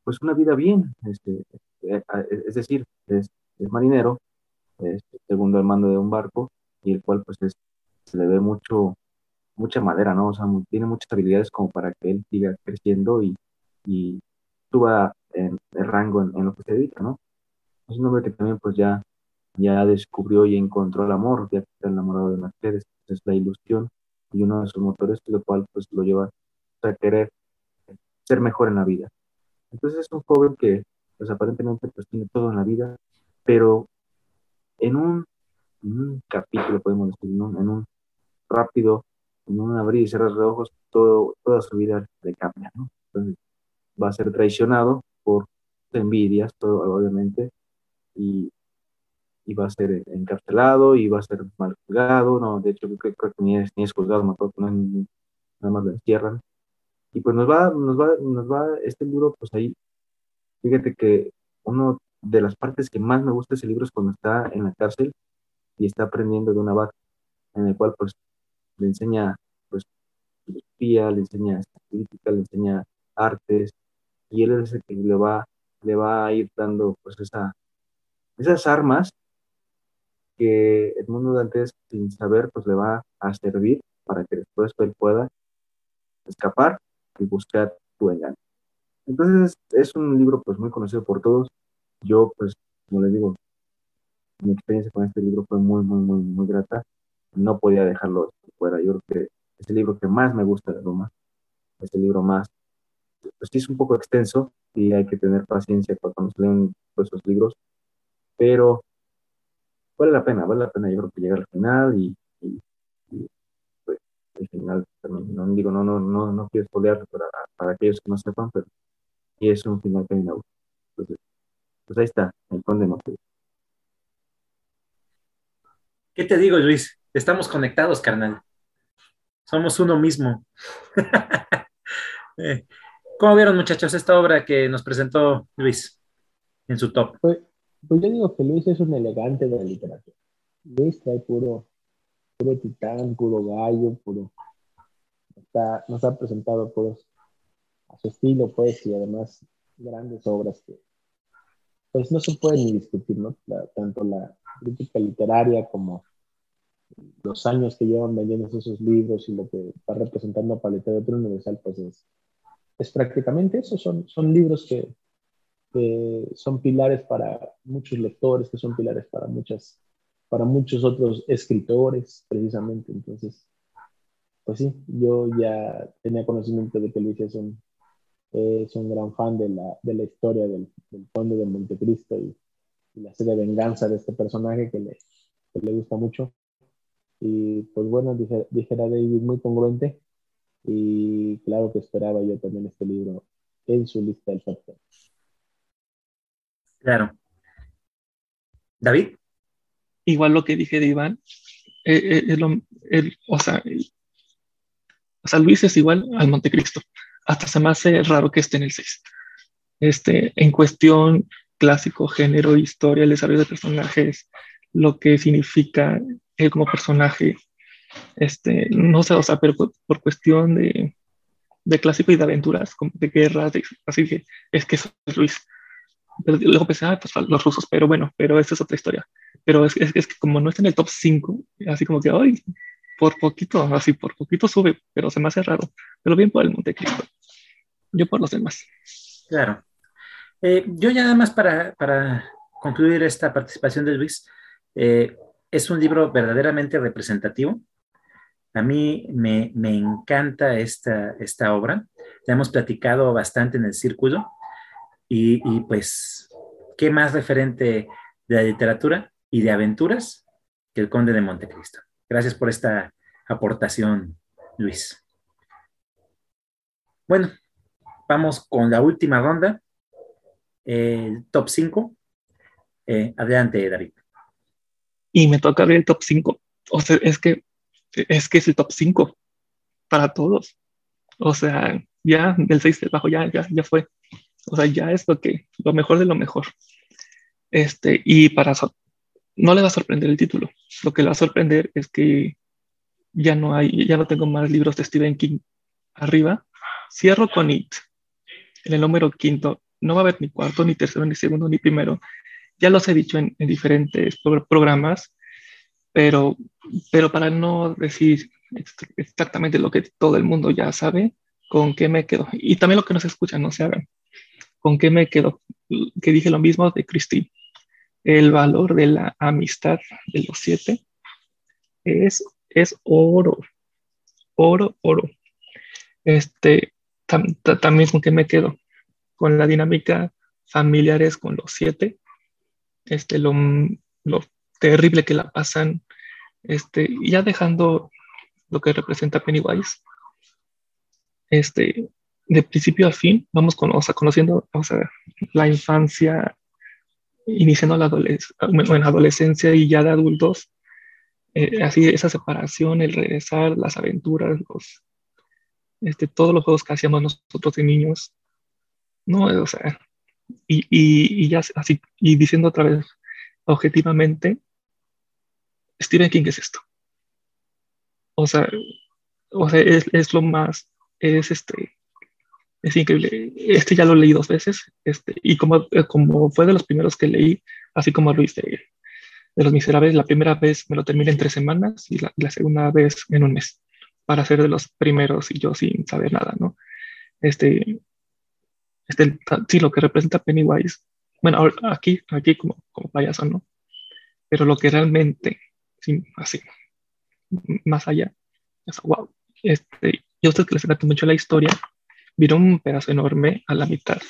pues una vida bien, este, eh, es decir, es, marinero, es segundo al mando de un barco y el cual pues se le ve mucho, mucha madera, ¿no? O sea, tiene muchas habilidades como para que él siga creciendo y, y suba en el rango en, lo que se dedica, ¿no? Es un hombre que también pues ya ya descubrió y encontró el amor, ya está enamorado de Mercedes, es la ilusión y uno de sus motores, lo cual pues lo lleva a querer ser mejor en la vida. Entonces es un joven que pues aparentemente pues tiene todo en la vida, pero en un, capítulo, podemos decir, en un, rápido, en un abrir y cerrar de ojos, todo, toda su vida le cambia, ¿no? Entonces va a ser traicionado por envidias, todo, obviamente, y va a ser encarcelado va a ser mal juzgado, no, de hecho creo, que ni es, ni es juzgado, me acuerdo no, nada más lo encierran. Y pues nos va, nos va, nos va, este libro, pues ahí, fíjate que uno de las partes que más me gusta ese libro es cuando está en la cárcel y está aprendiendo de una vaca, en el cual pues le enseña pues filosofía, le enseña crítica, le enseña artes, y él es el que le va, le va a ir dando pues esa, esas armas que el mundo de antes, sin saber, pues le va a servir para que después él pueda escapar y buscar tu engaño. Entonces es un libro pues muy conocido por todos. Yo pues, como les digo, mi experiencia con este libro fue muy, muy, muy, muy grata. No podía dejarlo fuera. Yo creo que es el libro que más me gusta de Roma. Es el libro más, pues sí es un poco extenso y hay que tener paciencia cuando se leen pues, esos libros, pero vale la pena, vale la pena yo creo que llegar al final y, pues el final también, no digo, no, no, no, no quiero spoilear para, para aquellos que no sepan, pero y es un final que me gusta. Entonces, pues ahí está, el conde ¿Qué te digo, Luis? Estamos conectados, carnal. Somos uno mismo. Eh, ¿Cómo vieron, muchachos, esta obra que nos presentó Luis en su top? Pues, pues yo digo que Luis es un elegante de la literatura. Luis trae puro, puro titán, puro gallo, puro. Está, nos ha presentado puros a su estilo, pues, y además grandes obras que, pues, no se pueden ni discutir, ¿no? tanto la crítica literaria como los años que llevan vendiendo esos libros y lo que va representando para la literatura universal, pues es, es prácticamente eso, son, son libros que, son pilares para muchos lectores, que son pilares para, muchas, para muchos otros escritores, precisamente. Entonces, pues sí, yo ya tenía conocimiento de que Luis es un, es un gran fan de la, de la historia del, del conde de Montecristo y, y la serie de venganza de este personaje que le, que le gusta mucho. Y pues bueno, dije, dijera David, muy congruente. Y claro que esperaba yo también este libro en su lista del top Claro. David. Igual lo que dije de Iván, eh, eh, el, o, sea, sea, Luis es igual al Montecristo. Hasta se me hace raro que esté en el 6. Este, en cuestión clásico, género, historia, el desarrollo de personajes, lo que significa él como personaje, este, no sé, o sea, pero por, cuestión de, de, clásico y de aventuras, como de guerra, así que es que eso es Luis. Luego pensé, ah, pues los rusos, pero bueno, pero esa es otra historia. Pero es, es, es que como no está en el top 5, así como que, ay, por poquito, así por poquito sube, pero se me hace raro. Pero bien por el Montecristo. Yo por los demás. Claro. Eh, yo ya nada más para, para, concluir esta participación de Luis, eh, es un libro verdaderamente representativo. A mí me, me encanta esta, esta obra. Ya hemos platicado bastante en el círculo y, pues, ¿qué más referente de la literatura y de aventuras que el Conde de Montecristo? Gracias por esta aportación, Luis. Bueno, vamos con la última ronda, el top 5. Eh, adelante, David. Y me toca ver el top 5. O sea, es que es que es el top 5 para todos. O sea, ya del 6 de bajo ya, ya, ya fue. O sea, ya es lo que, lo mejor de lo mejor. Este, y para no le va a sorprender el título. Lo que le va a sorprender es que ya no hay, ya no tengo más libros de Stephen King arriba. Cierro con It, en el número quinto. No va a haber ni cuarto, ni tercero, ni segundo, ni primero. Ya los he dicho en, diferentes programas, pero, pero para no decir exactamente lo que todo el mundo ya sabe, con qué me quedo. Y también lo que nos escuchan, no se hagan. ¿Con qué me quedo? Que dije lo mismo de Christine el valor de la amistad de los siete es, es oro, oro, oro. Este, también con qué me quedo, con la dinámica familiares con los siete, este, lo, lo terrible que la pasan, este, ya dejando lo que representa Pennywise, este, de principio a fin, vamos con, o sea, conociendo o la infancia iniciando la adolescencia y ya de adultos, eh, así esa separación, el regresar, las aventuras, los, este, todos los juegos que hacíamos nosotros de niños, no, o sea, y, y, y ya así, y diciendo otra vez, objetivamente, Stephen King es esto. O sea, o sea es, es lo más, es este, es increíble. Este ya lo leí dos veces, este, y como, eh, como fue de los primeros que leí, así como Luis de, de Los Miserables, la primera vez me lo terminé en tres semanas y la, la, segunda vez en un mes, para ser de los primeros y yo sin saber nada, ¿no? Este, este sí, lo que representa Pennywise, bueno, aquí, aquí como, como payaso, ¿no? Pero lo que realmente, sí, así, más allá, es wow. Este, y a ustedes que les encanta mucho la historia, vieron un pedazo enorme a la mitad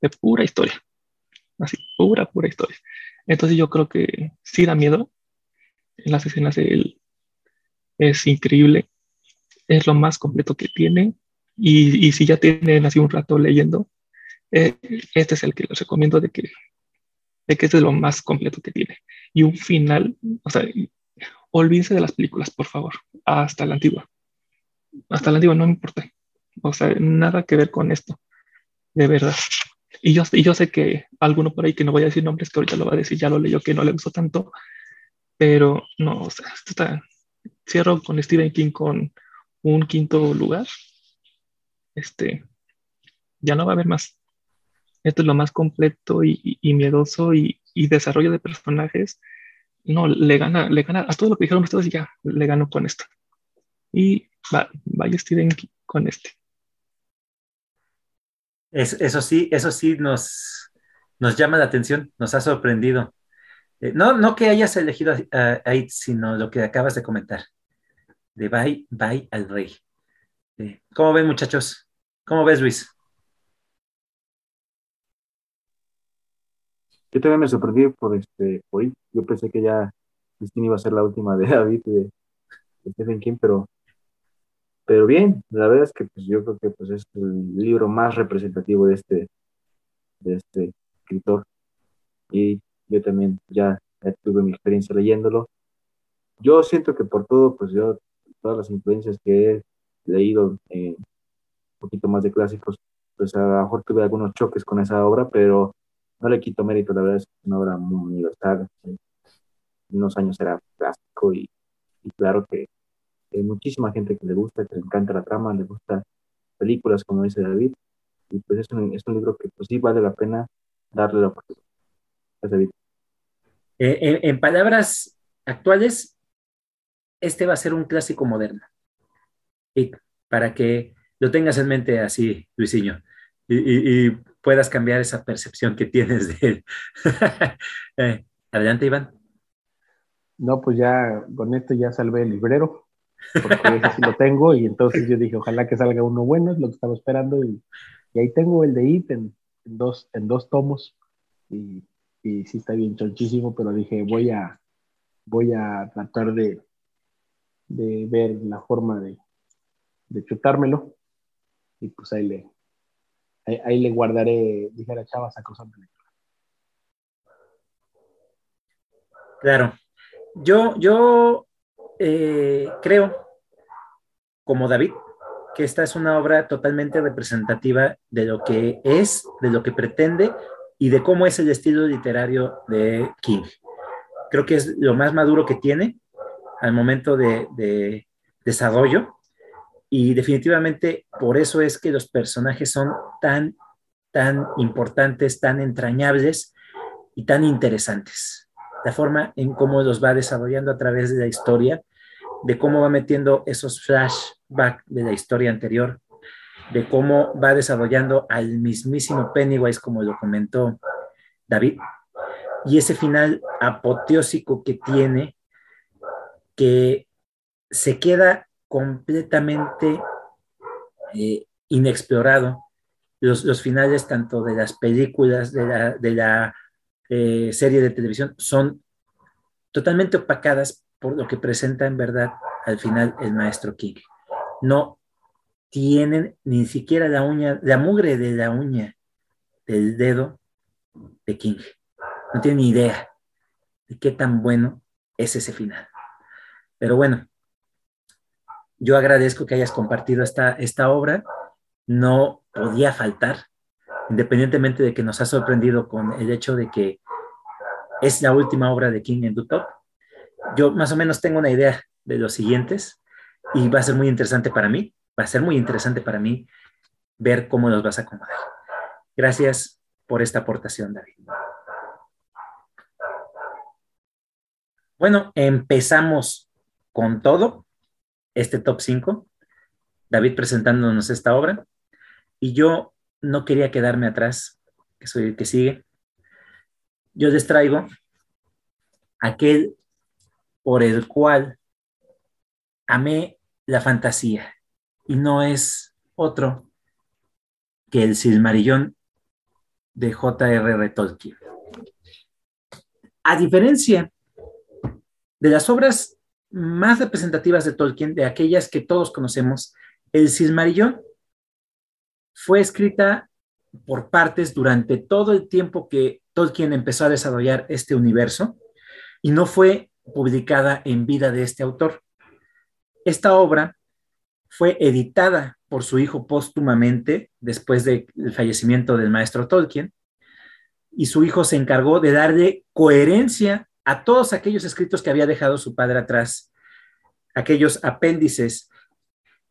de pura historia. Así, pura, pura historia. Entonces yo creo que sí da miedo. En las escenas de él es increíble. Es lo más completo que tiene. Y, y si ya tienen así un rato leyendo, eh, este es el que les recomiendo de que, de que este es lo más completo que tiene. Y un final, o sea, olvídense de las películas, por favor, hasta la antigua. Hasta la antigua no me importa. O sea, nada que ver con esto, de verdad. Y yo, y yo sé que alguno por ahí que no voy a decir nombres, que ahorita lo va a decir, ya lo leyó, que no le gustó tanto, pero no, o sea, esto está, cierro con Stephen King con un quinto lugar. Este, ya no va a haber más. Esto es lo más completo y, y miedoso y, y, desarrollo de personajes. No, le gana, le gana a todo lo que dijeron ustedes ya le gano con esto. Y va, vaya Stephen King con este eso sí, eso sí nos, nos llama la atención, nos ha sorprendido. Eh, no, no que hayas elegido a, a, sino lo que acabas de comentar. de Bye Bye al Rey. Eh, ¿Cómo ven, muchachos? ¿Cómo ves, Luis? Yo también me sorprendí por este, Yo pensé que ya Cristina iba a ser la última de David de, de Stephen King, pero, pero bien, la verdad es que pues, yo creo que pues, es el libro más representativo de este, de este escritor. Y yo también ya, tuve mi experiencia leyéndolo. Yo siento que por todo, pues yo, todas las influencias que he leído, eh, un poquito más de clásicos, pues a lo mejor tuve algunos choques con esa obra, pero no le quito mérito, la verdad es una obra muy universal. En unos años era clásico y, claro que hay muchísima gente que le gusta, que le encanta la trama, le gusta películas, como dice David, y pues es un, es un libro que pues sí vale la pena darle la oportunidad. David. Eh, en, palabras actuales, este va a ser un clásico moderno. Y para que lo tengas en mente así, Luisinho, y, puedas cambiar esa percepción que tienes de él. Eh, adelante, Iván. No, pues ya con esto ya salvé el librero, porque ese sí lo tengo, y entonces yo dije, ojalá que salga uno bueno, es lo que estaba esperando, y, ahí tengo el de IT en, dos, en dos tomos, y y sí está bien chonchísimo, pero dije, voy a, voy a tratar de, de ver la forma de, de chutármelo y pues ahí le, ahí, le guardaré, dijera Chava, sacrosantemente. Claro. Yo eh, creo, como David, que esta es una obra totalmente representativa de lo que es, de lo que pretende y de cómo es el estilo literario de King. Creo que es lo más maduro que tiene al momento de, desarrollo y definitivamente por eso es que los personajes son tan, tan importantes, tan entrañables y tan interesantes. La forma en cómo los va desarrollando a través de la historia, de cómo va metiendo esos flashbacks de la historia anterior, de cómo va desarrollando al mismísimo Pennywise, como lo comentó David, y ese final apoteósico que tiene, que se queda completamente eh, inexplorado. Los, finales tanto de las películas, de la, eh, serie de televisión, son totalmente opacadas por lo que presenta en verdad al final el maestro King. No tienen ni siquiera la uña, la mugre de la uña del dedo de King. No tienen ni idea de qué tan bueno es ese final. Pero bueno, yo agradezco que hayas compartido esta, esta obra. No podía faltar, independientemente de que nos ha sorprendido con el hecho de que es la última obra de King en Top. Yo más o menos tengo una idea de los siguientes y va a ser muy interesante para mí va a ser muy interesante para mí ver cómo los vas a acomodar. Gracias por esta aportación, David. Bueno, empezamos con todo, este top 5, David presentándonos esta obra, y yo no quería quedarme atrás, que soy el que sigue. Yo les traigo aquel por el cual amé la fantasía, y no es otro que el Silmarillón de J.R.R. Tolkien. A diferencia de las obras más representativas de Tolkien, de aquellas que todos conocemos, el Silmarillón fue escrita por partes durante todo el tiempo que Tolkien empezó a desarrollar este universo y no fue publicada en vida de este autor. Esta obra fue editada por su hijo póstumamente después del fallecimiento del maestro Tolkien, y su hijo se encargó de darle coherencia a todos aquellos escritos que había dejado su padre atrás, aquellos apéndices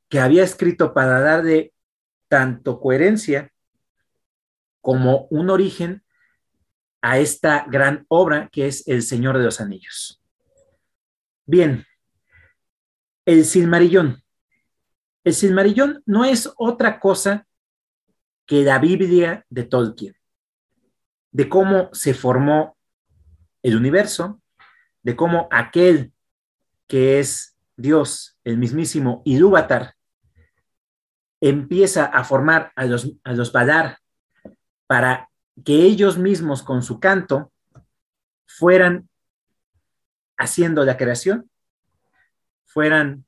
que había escrito para darle tanto coherencia como un origen a esta gran obra que es El Señor de los Anillos. Bien, el Silmarillón. El Silmarillón no es otra cosa que la Biblia de Tolkien, de cómo se formó el universo, de cómo aquel que es Dios, el mismísimo Ilúvatar, empieza a formar a los, a los para que ellos mismos con su canto fueran haciendo la creación, fueran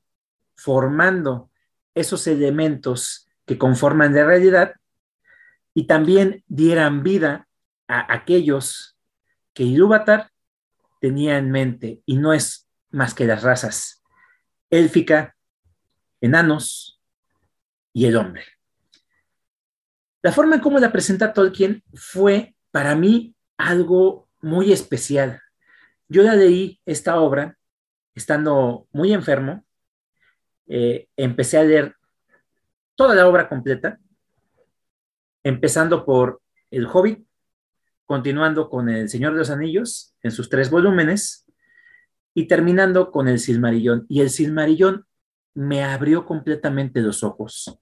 formando esos elementos que conforman la realidad y también dieran vida a aquellos que Ilúvatar tenía en mente y no es más que las razas élfica, enanos y el hombre. La forma en cómo la presenta Tolkien fue para mí algo muy especial. Yo la leí esta obra estando muy enfermo. Eh, empecé a leer toda la obra completa, empezando por El Hobbit, continuando con El Señor de los Anillos en sus tres volúmenes y terminando con El Silmarillón. Y El Silmarillón me abrió completamente los ojos,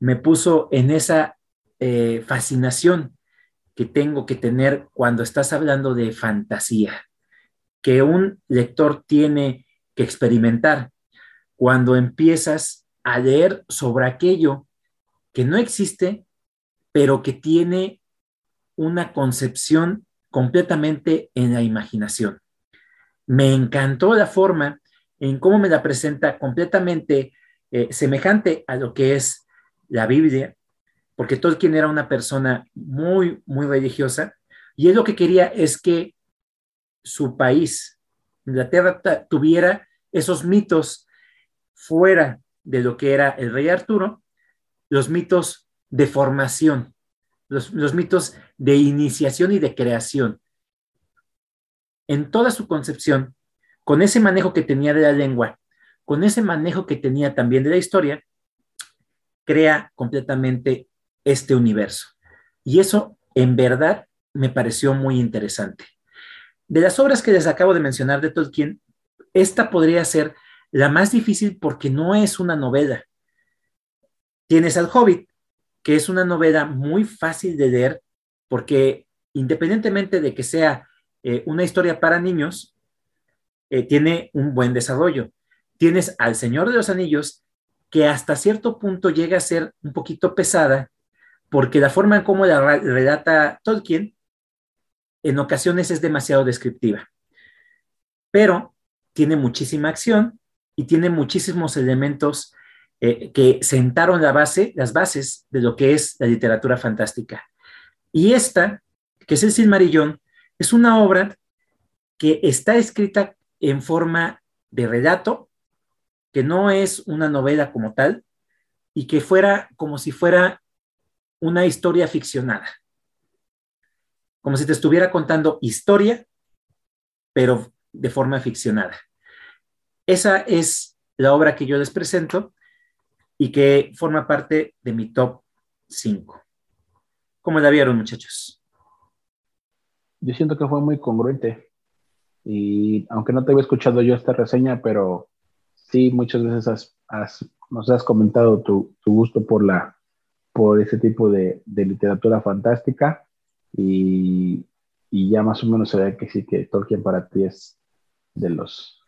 me puso en esa eh, fascinación que tengo que tener cuando estás hablando de fantasía, que un lector tiene que experimentar cuando empiezas a leer sobre aquello que no existe, pero que tiene una concepción completamente en la imaginación. Me encantó la forma en cómo me la presenta completamente eh, semejante a lo que es la Biblia, porque Tolkien era una persona muy, muy religiosa, y él lo que quería es que su país, Inglaterra, tuviera esos mitos fuera de lo que era el rey Arturo, los mitos de formación, los, mitos de iniciación y de creación. En toda su concepción, con ese manejo que tenía de la lengua, con ese manejo que tenía también de la historia, crea completamente este universo. Y eso en verdad me pareció muy interesante. De las obras que les acabo de mencionar de Tolkien, esta podría ser la más difícil porque no es una novela. Tienes al Hobbit, que es una novela muy fácil de leer porque independientemente de que sea eh, una historia para niños, eh, tiene un buen desarrollo. Tienes al Señor de los Anillos, que hasta cierto punto llega a ser un poquito pesada porque la forma en cómo la relata Tolkien en ocasiones es demasiado descriptiva, pero tiene muchísima acción y tiene muchísimos elementos eh, que sentaron la base, las bases de lo que es la literatura fantástica. Y esta, que es el Silmarillón, es una obra que está escrita en forma de relato, que no es una novela como tal, y que fuera como si fuera una historia ficcionada. Como si te estuviera contando historia, pero de forma ficcionada. Esa es la obra que yo les presento y que forma parte de mi top 5. ¿Cómo la vieron, muchachos? Yo siento que fue muy congruente. Y aunque no te había escuchado yo esta reseña, pero sí, muchas veces nos has comentado tu gusto por ese tipo de, literatura fantástica y, ya más o menos se ve que sí que Tolkien para ti es de los,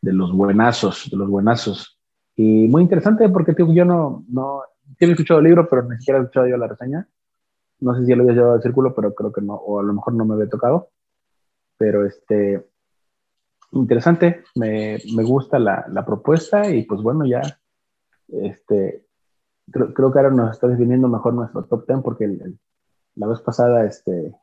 de los buenazos, de los buenazos. Y muy interesante porque yo no, no, he escuchado el libro, pero ni siquiera he escuchado yo la reseña. No sé si ya lo había llevado al círculo, pero creo que no, o a lo mejor no me había tocado. Pero este, interesante, me, me gusta la, la, propuesta y pues bueno, ya este, creo, que ahora nos está definiendo mejor nuestro top 10 porque la vez pasada este,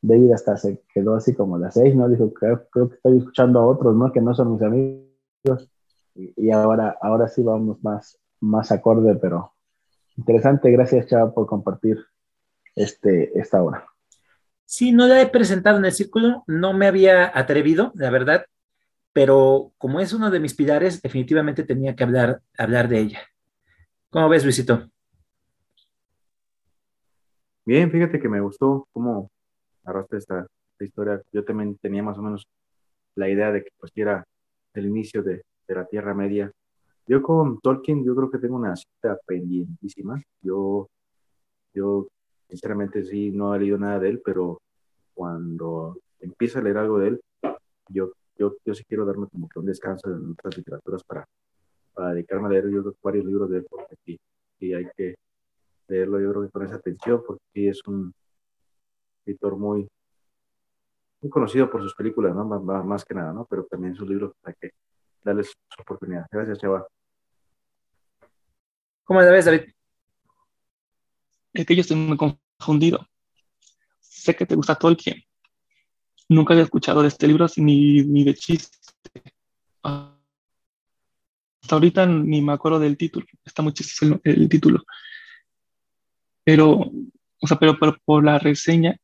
David hasta se quedó así como las 6, ¿no? Dijo, creo, creo, que estoy escuchando a otros, ¿no? Que no son mis amigos. Y, ahora, ahora sí vamos más, más acorde, pero interesante. Gracias, Chava, por compartir este, esta hora. Sí, no la he presentado en el círculo, no me había atrevido, la verdad, pero como es uno de mis pilares, definitivamente tenía que hablar, hablar de ella. ¿Cómo ves, Luisito? Bien, fíjate que me gustó cómo narraste esta, historia. Yo también tenía más o menos la idea de que pues era el inicio de, la Tierra Media. Yo con Tolkien, yo creo que tengo una cita pendientísima. Yo, yo sinceramente sí no he leído nada de él, pero cuando empiezo a leer algo de él, yo yo, yo sí quiero darme como que un descanso en otras literaturas para, para dedicarme a leer yo varios libros de él, porque sí, sí hay que leerlo yo creo que con esa atención, porque es un escritor muy, muy conocido por sus películas, ¿no? Más, más que nada, ¿no? Pero también sus libros hay que darles su oportunidad. Gracias, Chava. ¿Cómo la ves, David? Es que yo estoy muy confundido. Sé que te gusta Tolkien. Nunca había escuchado de este libro ni, ni de chiste. Hasta ahorita ni me acuerdo del título. Está muy chistoso el, el título. Pero, o sea, pero, pero por la reseña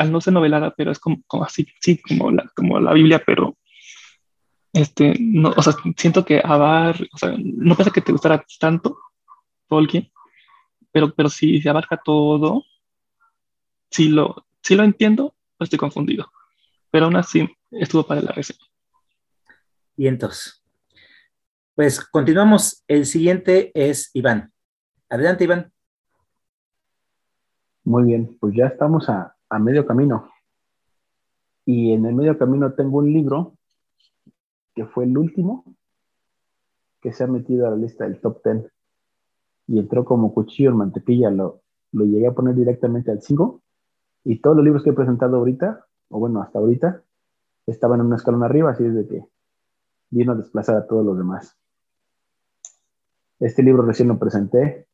al no ser novelada, pero es como, como así, sí, como la, como la Biblia, pero este, no, o sea, siento que Abar, o sea, no pasa que te gustara tanto Tolkien, pero, pero si se abarca todo, si lo, si lo entiendo, estoy confundido. Pero aún así estuvo para la reseña. Y entonces, pues continuamos. El siguiente es Iván. Adelante, Iván. Muy bien, pues ya estamos a, a medio camino. Y en el medio camino tengo un libro que fue el último que se ha metido a la lista del top 10 y entró como cuchillo en mantequilla, lo, lo llegué a poner directamente al 5 y todos los libros que he presentado ahorita, o bueno, hasta ahorita, estaban en una escalón arriba, así es de que vino a desplazar a todos los demás. Este libro recién lo presenté,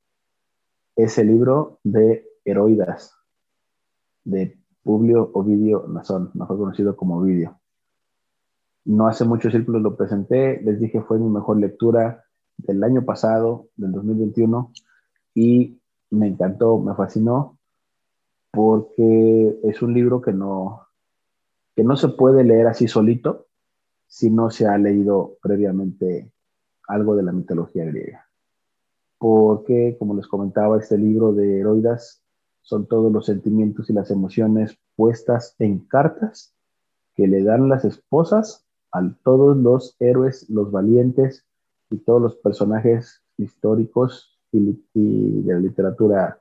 es el libro de Heroidas, de Publio Ovidio Nazón, mejor conocido como Ovidio. No hace muchos círculos lo presenté, les dije fue mi mejor lectura del año pasado, del 2021, y me encantó, me fascinó, porque es un libro que no, que no se puede leer así solito si no se ha leído previamente algo de la mitología griega. Porque, como les comentaba, este libro de Heroidas son todos los sentimientos y las emociones puestas en cartas que le dan las esposas a todos los héroes, los valientes y todos los personajes históricos y, de la literatura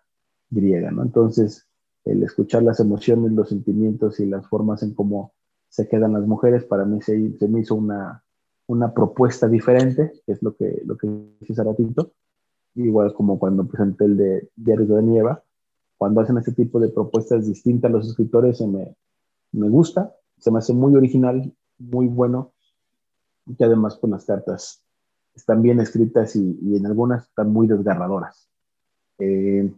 griega, ¿no? Entonces, el escuchar las emociones, los sentimientos y las formas en cómo se quedan las mujeres, para mí se, me hizo una, una propuesta diferente, que es lo que, lo que dice Saratito, igual como cuando presenté el de Diario de Nieva, cuando hacen este tipo de propuestas distintas los escritores, se me, me gusta, se me hace muy original, muy bueno, y además con las cartas están bien escritas y, en algunas están muy desgarradoras. Eh,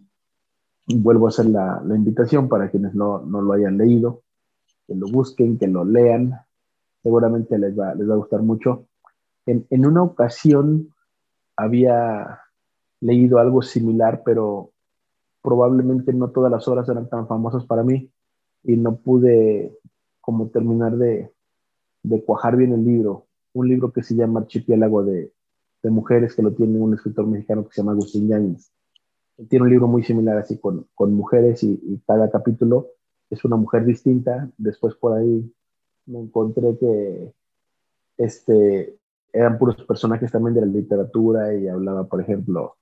vuelvo a hacer la, la invitación para quienes no, no, lo hayan leído, que lo busquen, que lo lean, seguramente les va, les va a gustar mucho. En, en una ocasión había leído algo similar, pero probablemente no todas las obras eran tan famosas para mí y no pude como terminar de, de cuajar bien el libro. Un libro que se llama Archipiélago de, de Mujeres, que lo tiene un escritor mexicano que se llama Agustín Yáñez. Tiene un libro muy similar así con, con mujeres y, y, cada capítulo es una mujer distinta. Después por ahí me encontré que este, eran puros personajes también de la literatura y hablaba, por ejemplo,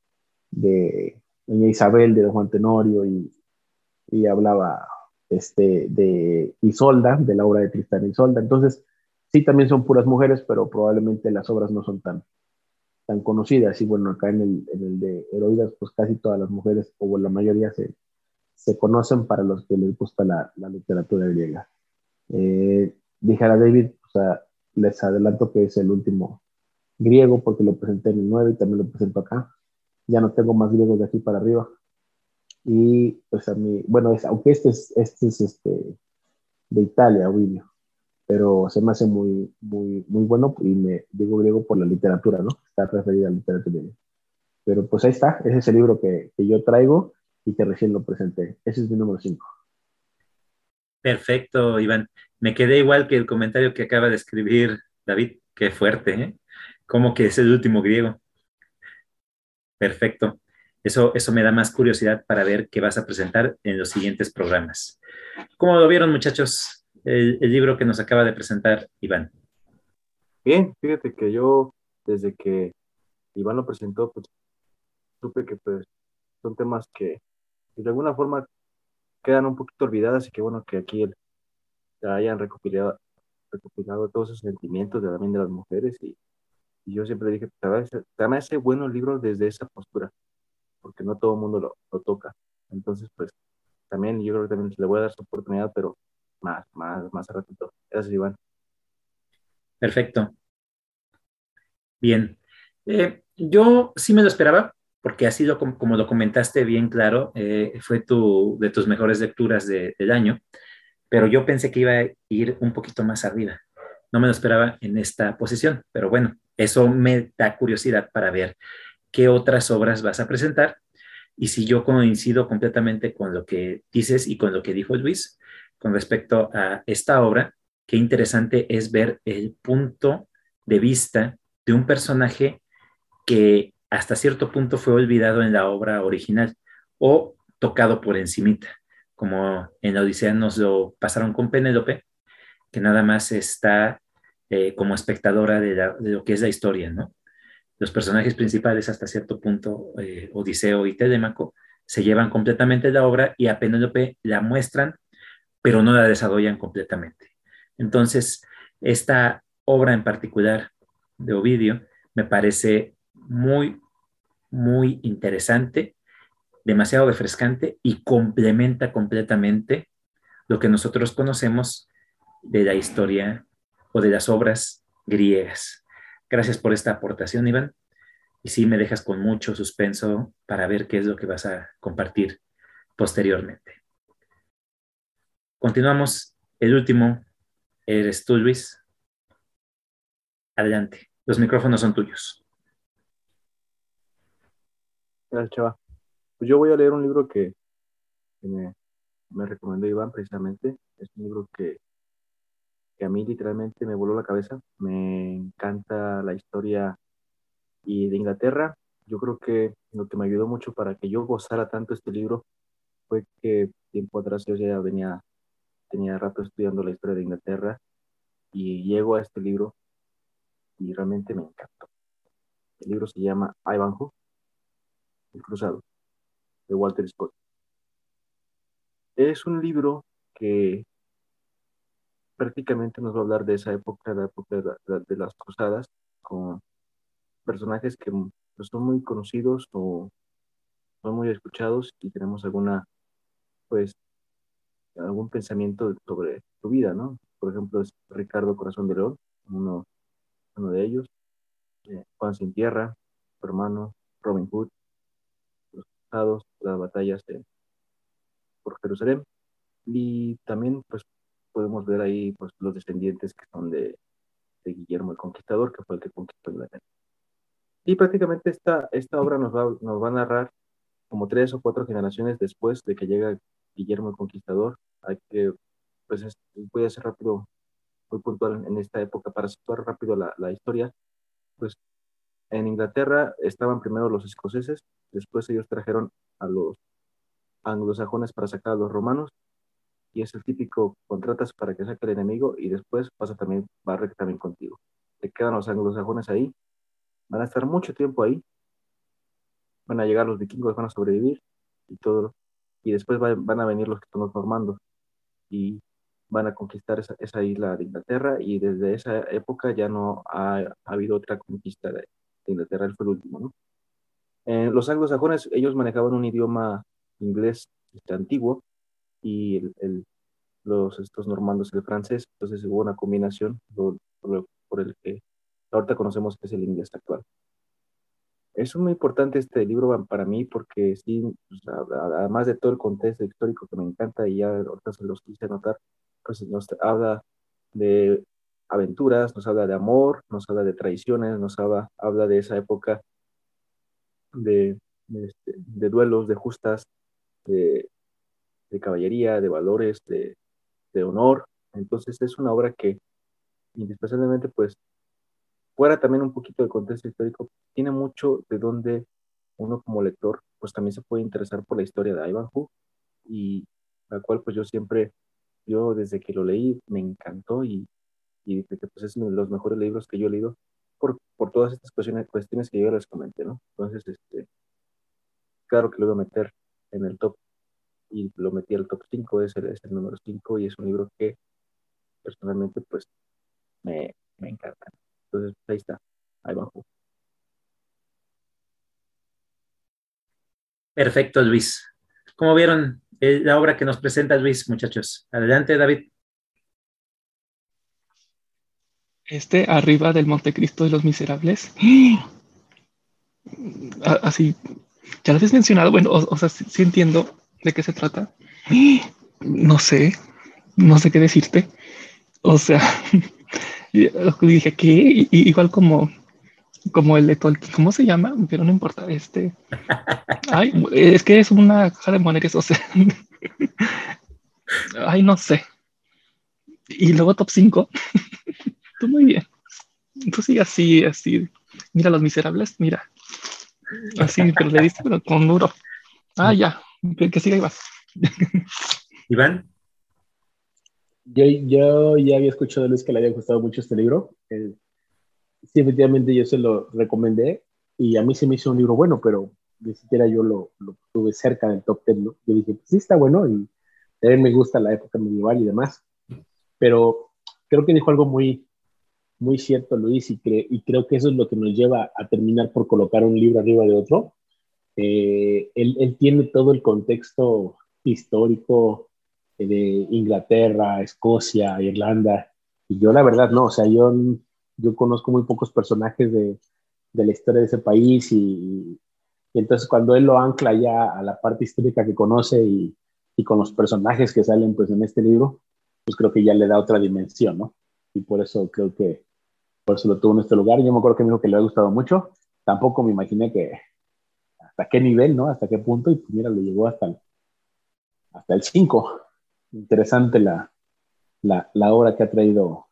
de doña Isabel de Juan Tenorio y, y hablaba este, de Isolda, de la obra de Tristán y Isolda. Entonces, sí, también son puras mujeres, pero probablemente las obras no son tan, tan conocidas. Y bueno, acá en el, en el de Heroidas, pues casi todas las mujeres, o la mayoría, se, se conocen para los que les gusta la, la literatura griega. Eh, dijera David, les adelanto que es el último griego porque lo presenté en el 9 y también lo presento acá ya no tengo más griegos de aquí para arriba. Y pues a mí, bueno, es, aunque este es, este es este, de Italia, Ovidio, pero se me hace muy, muy, muy bueno y me digo griego por la literatura, ¿no? Está referida a la literatura. Pero pues ahí está, ese es el libro que, que yo traigo y que recién lo presenté. Ese es mi número 5. Perfecto, Iván. Me quedé igual que el comentario que acaba de escribir David. Qué fuerte, ¿eh? Como que es el último griego. Perfecto. Eso, eso me da más curiosidad para ver qué vas a presentar en los siguientes programas. ¿Cómo lo vieron, muchachos, el, libro que nos acaba de presentar Iván? Bien, fíjate que yo, desde que Iván lo presentó, pues supe que pues, son temas que de alguna forma quedan un poquito olvidadas y que bueno que aquí hayan recopilado, recopilado todos esos sentimientos de, también de las mujeres y, yo siempre dije, hace bueno libro desde esa postura, porque no todo el mundo lo, lo, toca. Entonces, pues, también yo creo que también le voy a dar su oportunidad, pero más, más, más ratito. Gracias, Iván. Perfecto. Bien. Eh, yo sí me lo esperaba, porque ha sido, como, como lo comentaste bien claro, eh, fue tu, de tus mejores lecturas de, del año, pero yo pensé que iba a ir un poquito más arriba. No me lo esperaba en esta posición, pero bueno, eso me da curiosidad para ver qué otras obras vas a presentar. Y si yo coincido completamente con lo que dices y con lo que dijo Luis con respecto a esta obra, qué interesante es ver el punto de vista de un personaje que hasta cierto punto fue olvidado en la obra original o tocado por encimita, como en la Odisea nos lo pasaron con Penélope, que nada más está eh, como espectadora de, lo que es la historia, ¿no? Los personajes principales hasta cierto punto, eh, Odiseo y Telémaco, se llevan completamente la obra y a Penélope la muestran, pero no la desarrollan completamente. Entonces, esta obra en particular de Ovidio me parece muy, muy interesante, demasiado refrescante y complementa completamente lo que nosotros conocemos de la historia o de las obras griegas. Gracias por esta aportación, Iván. Y sí, me dejas con mucho suspenso para ver qué es lo que vas a compartir posteriormente. Continuamos. El último eres tú, Luis. Adelante. Los micrófonos son tuyos. Gracias, Chava. Pues yo voy a leer un libro que, me, recomendó Iván precisamente. Es un libro que, que a mí literalmente me voló la cabeza. Me encanta la historia y de Inglaterra. Yo creo que lo que me ayudó mucho para que yo gozara tanto este libro fue que tiempo atrás yo ya venía, tenía rato estudiando la historia de Inglaterra y llego a este libro y realmente me encantó. El libro se llama Ivanhoe, El Cruzado, de Walter Scott. Es un libro que prácticamente nos va a hablar de esa época, la época de, las cruzadas, con personajes que pues, son muy conocidos o son muy escuchados y tenemos alguna, pues, algún pensamiento sobre su vida, ¿no? Por ejemplo, es Ricardo Corazón de León, uno uno de ellos, eh, Juan Sin Tierra, su hermano, Robin Hood, los estados, las batallas por Jerusalén, y también pues podemos ver ahí pues los descendientes que son de, Guillermo el Conquistador, que fue el que conquistó Inglaterra. Y prácticamente esta, esta obra nos va, nos va a narrar como tres o cuatro generaciones después de que llega Guillermo el Conquistador. Hay que, pues voy a ser rápido muy puntual en esta época para situar rápido la, la historia, pues en Inglaterra estaban primero los escoceses, después ellos trajeron a los anglosajones para sacar a los romanos, y es el típico contratas para que saque el enemigo y después pasa también, barre también contigo. Te quedan los anglosajones ahí, van a estar mucho tiempo ahí, van a llegar los vikingos, van a sobrevivir y todo, y después van a venir los que los normandos, y van a conquistar esa, isla de Inglaterra y desde esa época ya no ha, habido otra conquista de, Inglaterra, él fue el último, ¿no? Eh, los anglosajones, ellos manejaban un idioma inglés este, antiguo y los, estos normandos el francés, entonces hubo una combinación por, por el que ahorita conocemos que es el inglés actual. Es muy importante este libro para mí porque sí, pues, además de todo el contexto histórico que me encanta y ya ahorita se los quise anotar, pues nos habla de aventuras, nos habla de amor, nos habla de traiciones, nos habla, habla de esa época de, este, de, duelos, de justas, de, de caballería, de valores, de, honor. Entonces es una obra que indispensablemente, pues, fuera también un poquito del contexto histórico, tiene mucho de donde uno como lector, pues también se puede interesar por la historia de Ivanhoe y la cual pues yo siempre yo desde que lo leí me encantó y, y que pues es uno de los mejores libros que yo he leído por, por todas estas cuestiones, cuestiones que yo les comenté, ¿no? Entonces, este, claro que lo voy a meter en el top y lo metí al top 5, es el, es el número 5 y es un libro que personalmente pues me, me encantan. Entonces, ahí está, ahí bajo. Perfecto, Luis. ¿Cómo vieron eh, la obra que nos presenta Luis, muchachos? Adelante, David. Este, arriba del Montecristo de los Miserables. Así, ya lo habías mencionado, bueno, o, sea, sí, entiendo de qué se trata. No sé, no sé qué decirte. O sea, dije que igual como como el de Tolkien, ¿cómo se llama? Pero no importa, este. Ay, es que es una caja de monedas, o sea. Ay, no sé. Y luego top 5. Tú muy bien. Tú sí, así, así. Mira los miserables, mira. Así, pero le diste pero con duro. Ah, ya. Que, siga Iván. Iván. Yo, yo ya había escuchado de Luis que le había gustado mucho este libro. sí, efectivamente yo se lo recomendé y a mí se me hizo un libro bueno, pero ni siquiera yo lo, lo tuve cerca del top 10. ¿no? Yo dije, pues sí, está bueno y también me gusta la época medieval y demás. Pero creo que dijo algo muy, muy cierto, Luis, y, y creo que eso es lo que nos lleva a terminar por colocar un libro arriba de otro. Eh, él, tiene todo el contexto histórico de Inglaterra, Escocia, Irlanda, y yo la verdad no, o sea, yo, yo conozco muy pocos personajes de, de la historia de ese país y, entonces cuando él lo ancla ya a la parte histórica que conoce y, y con los personajes que salen pues en este libro, pues creo que ya le da otra dimensión, ¿no? Y por eso creo que por eso lo tuvo en este lugar. Yo me acuerdo que me dijo que le ha gustado mucho. Tampoco me imaginé que hasta qué nivel, ¿no? Hasta qué punto. Y pues mira, lo llegó hasta el, hasta el 5. Interesante la, la, obra que ha traído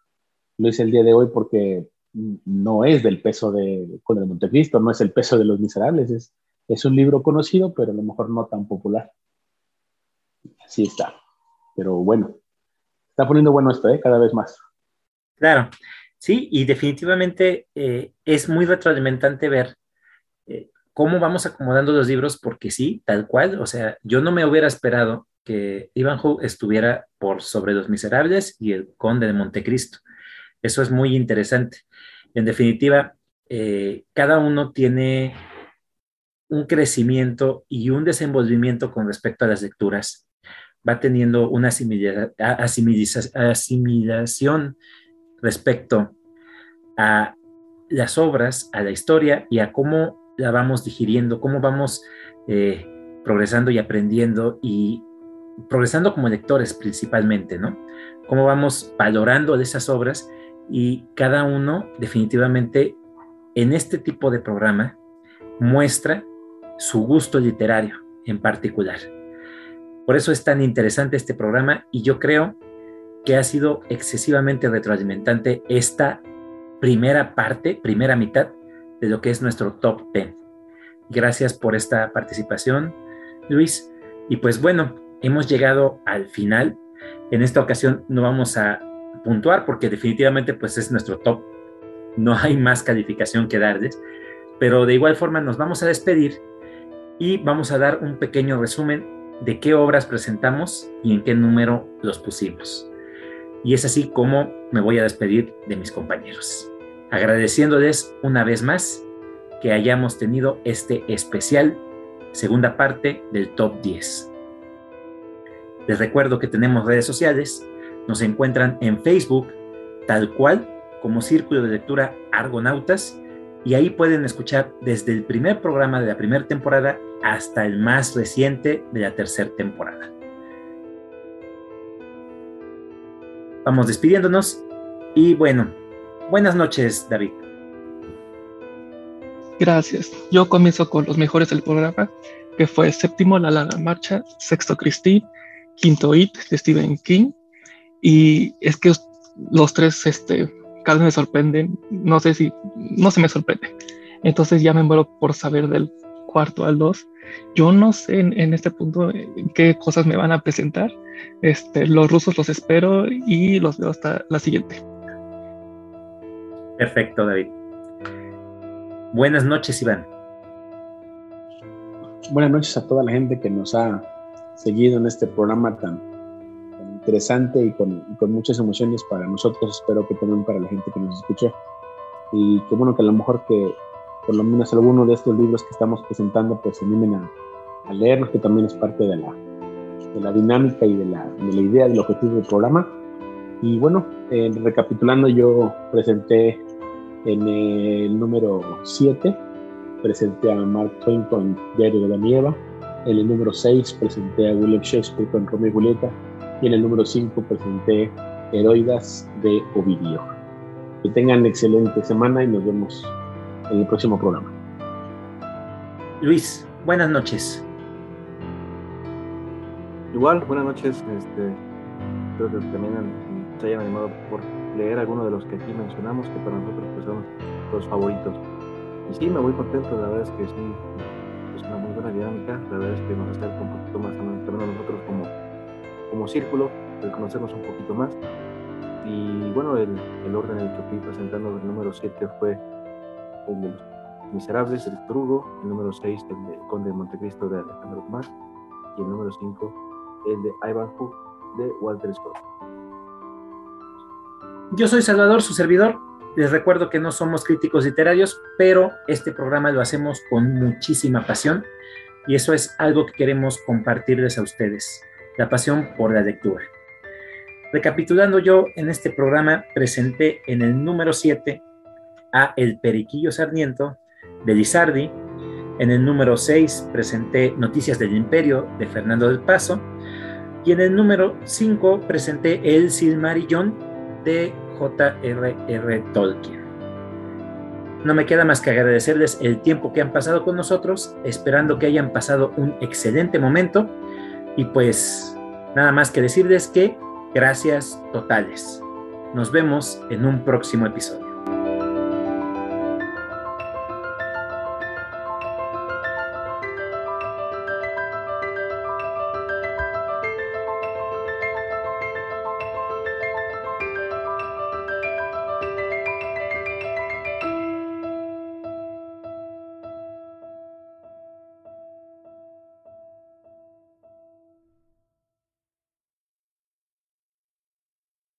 Luis el día de hoy porque no es del peso de con el Montecristo, no es el peso de los miserables, es, es un libro conocido, pero a lo mejor no tan popular. Así está. Pero bueno, está poniendo bueno esto, ¿eh? Cada vez más. Claro. Sí, y definitivamente eh, es muy retroalimentante ver eh, cómo vamos acomodando los libros, porque sí, tal cual, o sea, yo no me hubiera esperado que Ivanhoe estuviera por sobre Los Miserables y El Conde de Montecristo. Eso es muy interesante. En definitiva, eh, cada uno tiene un crecimiento y un desenvolvimiento con respecto a las lecturas. Va teniendo una asimilación respecto a las obras, a la historia y a cómo la vamos digiriendo, cómo vamos eh, progresando y aprendiendo y progresando como lectores principalmente, ¿no? Cómo vamos valorando esas obras y cada uno definitivamente en este tipo de programa muestra su gusto literario en particular. Por eso es tan interesante este programa y yo creo que ha sido excesivamente retroalimentante esta primera parte, primera mitad de lo que es nuestro top 10. Gracias por esta participación, Luis. Y pues bueno, hemos llegado al final. En esta ocasión no vamos a puntuar porque definitivamente pues es nuestro top. No hay más calificación que darles, pero de igual forma nos vamos a despedir y vamos a dar un pequeño resumen de qué obras presentamos y en qué número los pusimos. Y es así como me voy a despedir de mis compañeros, agradeciéndoles una vez más que hayamos tenido este especial segunda parte del top 10. Les recuerdo que tenemos redes sociales, nos encuentran en Facebook tal cual como Círculo de Lectura Argonautas y ahí pueden escuchar desde el primer programa de la primera temporada hasta el más reciente de la tercera temporada. Vamos despidiéndonos y bueno, buenas noches David. Gracias. Yo comienzo con los mejores del programa, que fue séptimo La Larga Marcha, sexto Christine, quinto It de Stephen King. Y es que los tres, este, cada vez me sorprenden. No sé si, no se me sorprende. Entonces ya me muero por saber del cuarto al dos. Yo no sé en, este punto qué cosas me van a presentar. Este, los rusos los espero y los veo hasta la siguiente. Perfecto, David. Buenas noches, Iván. Buenas noches a toda la gente que nos ha seguido en este programa tan, interesante y con, muchas emociones para nosotros, espero que también para la gente que nos escucha. Y que bueno, que a lo mejor que por lo menos alguno de estos libros que estamos presentando pues se animen a, a leerlos, que también es parte de la, de la dinámica y de la, de la idea del objetivo del programa. Y bueno, eh, recapitulando, yo presenté en el número 7, presenté a Mark Twain con Diario de la Nieva. En el número 6 presenté a William Shakespeare con Romeo y Julieta. Y en el número 5 presenté Heroidas de Ovidio. Que tengan excelente semana y nos vemos en el próximo programa. Luis, buenas noches. Igual, buenas noches. Este, espero que también se hayan animado por leer alguno de los que aquí mencionamos, que para nosotros pues, son los favoritos. Y sí, me voy contento, la verdad es que sí, es una muy buena dinámica, la verdad es que nos acerca un poquito más también nosotros como, como círculo, de conocernos un poquito más. Y bueno, el, el orden en el que fui presentando el número 7 fue el de los Miserables, el Trugo, el número 6, el de Conde de Montecristo de Alejandro Dumas, y el número 5, el de Ivanhoe de Walter Scott. Yo soy Salvador, su servidor. Les recuerdo que no somos críticos literarios, pero este programa lo hacemos con muchísima pasión y eso es algo que queremos compartirles a ustedes, la pasión por la lectura. Recapitulando yo, en este programa presenté en el número 7 a El Periquillo Sarmiento de Lizardi, en el número 6 presenté Noticias del Imperio de Fernando del Paso y en el número 5 presenté El Silmarillón de J.R.R. Tolkien. No me queda más que agradecerles el tiempo que han pasado con nosotros, esperando que hayan pasado un excelente momento y pues nada más que decirles que gracias totales. Nos vemos en un próximo episodio.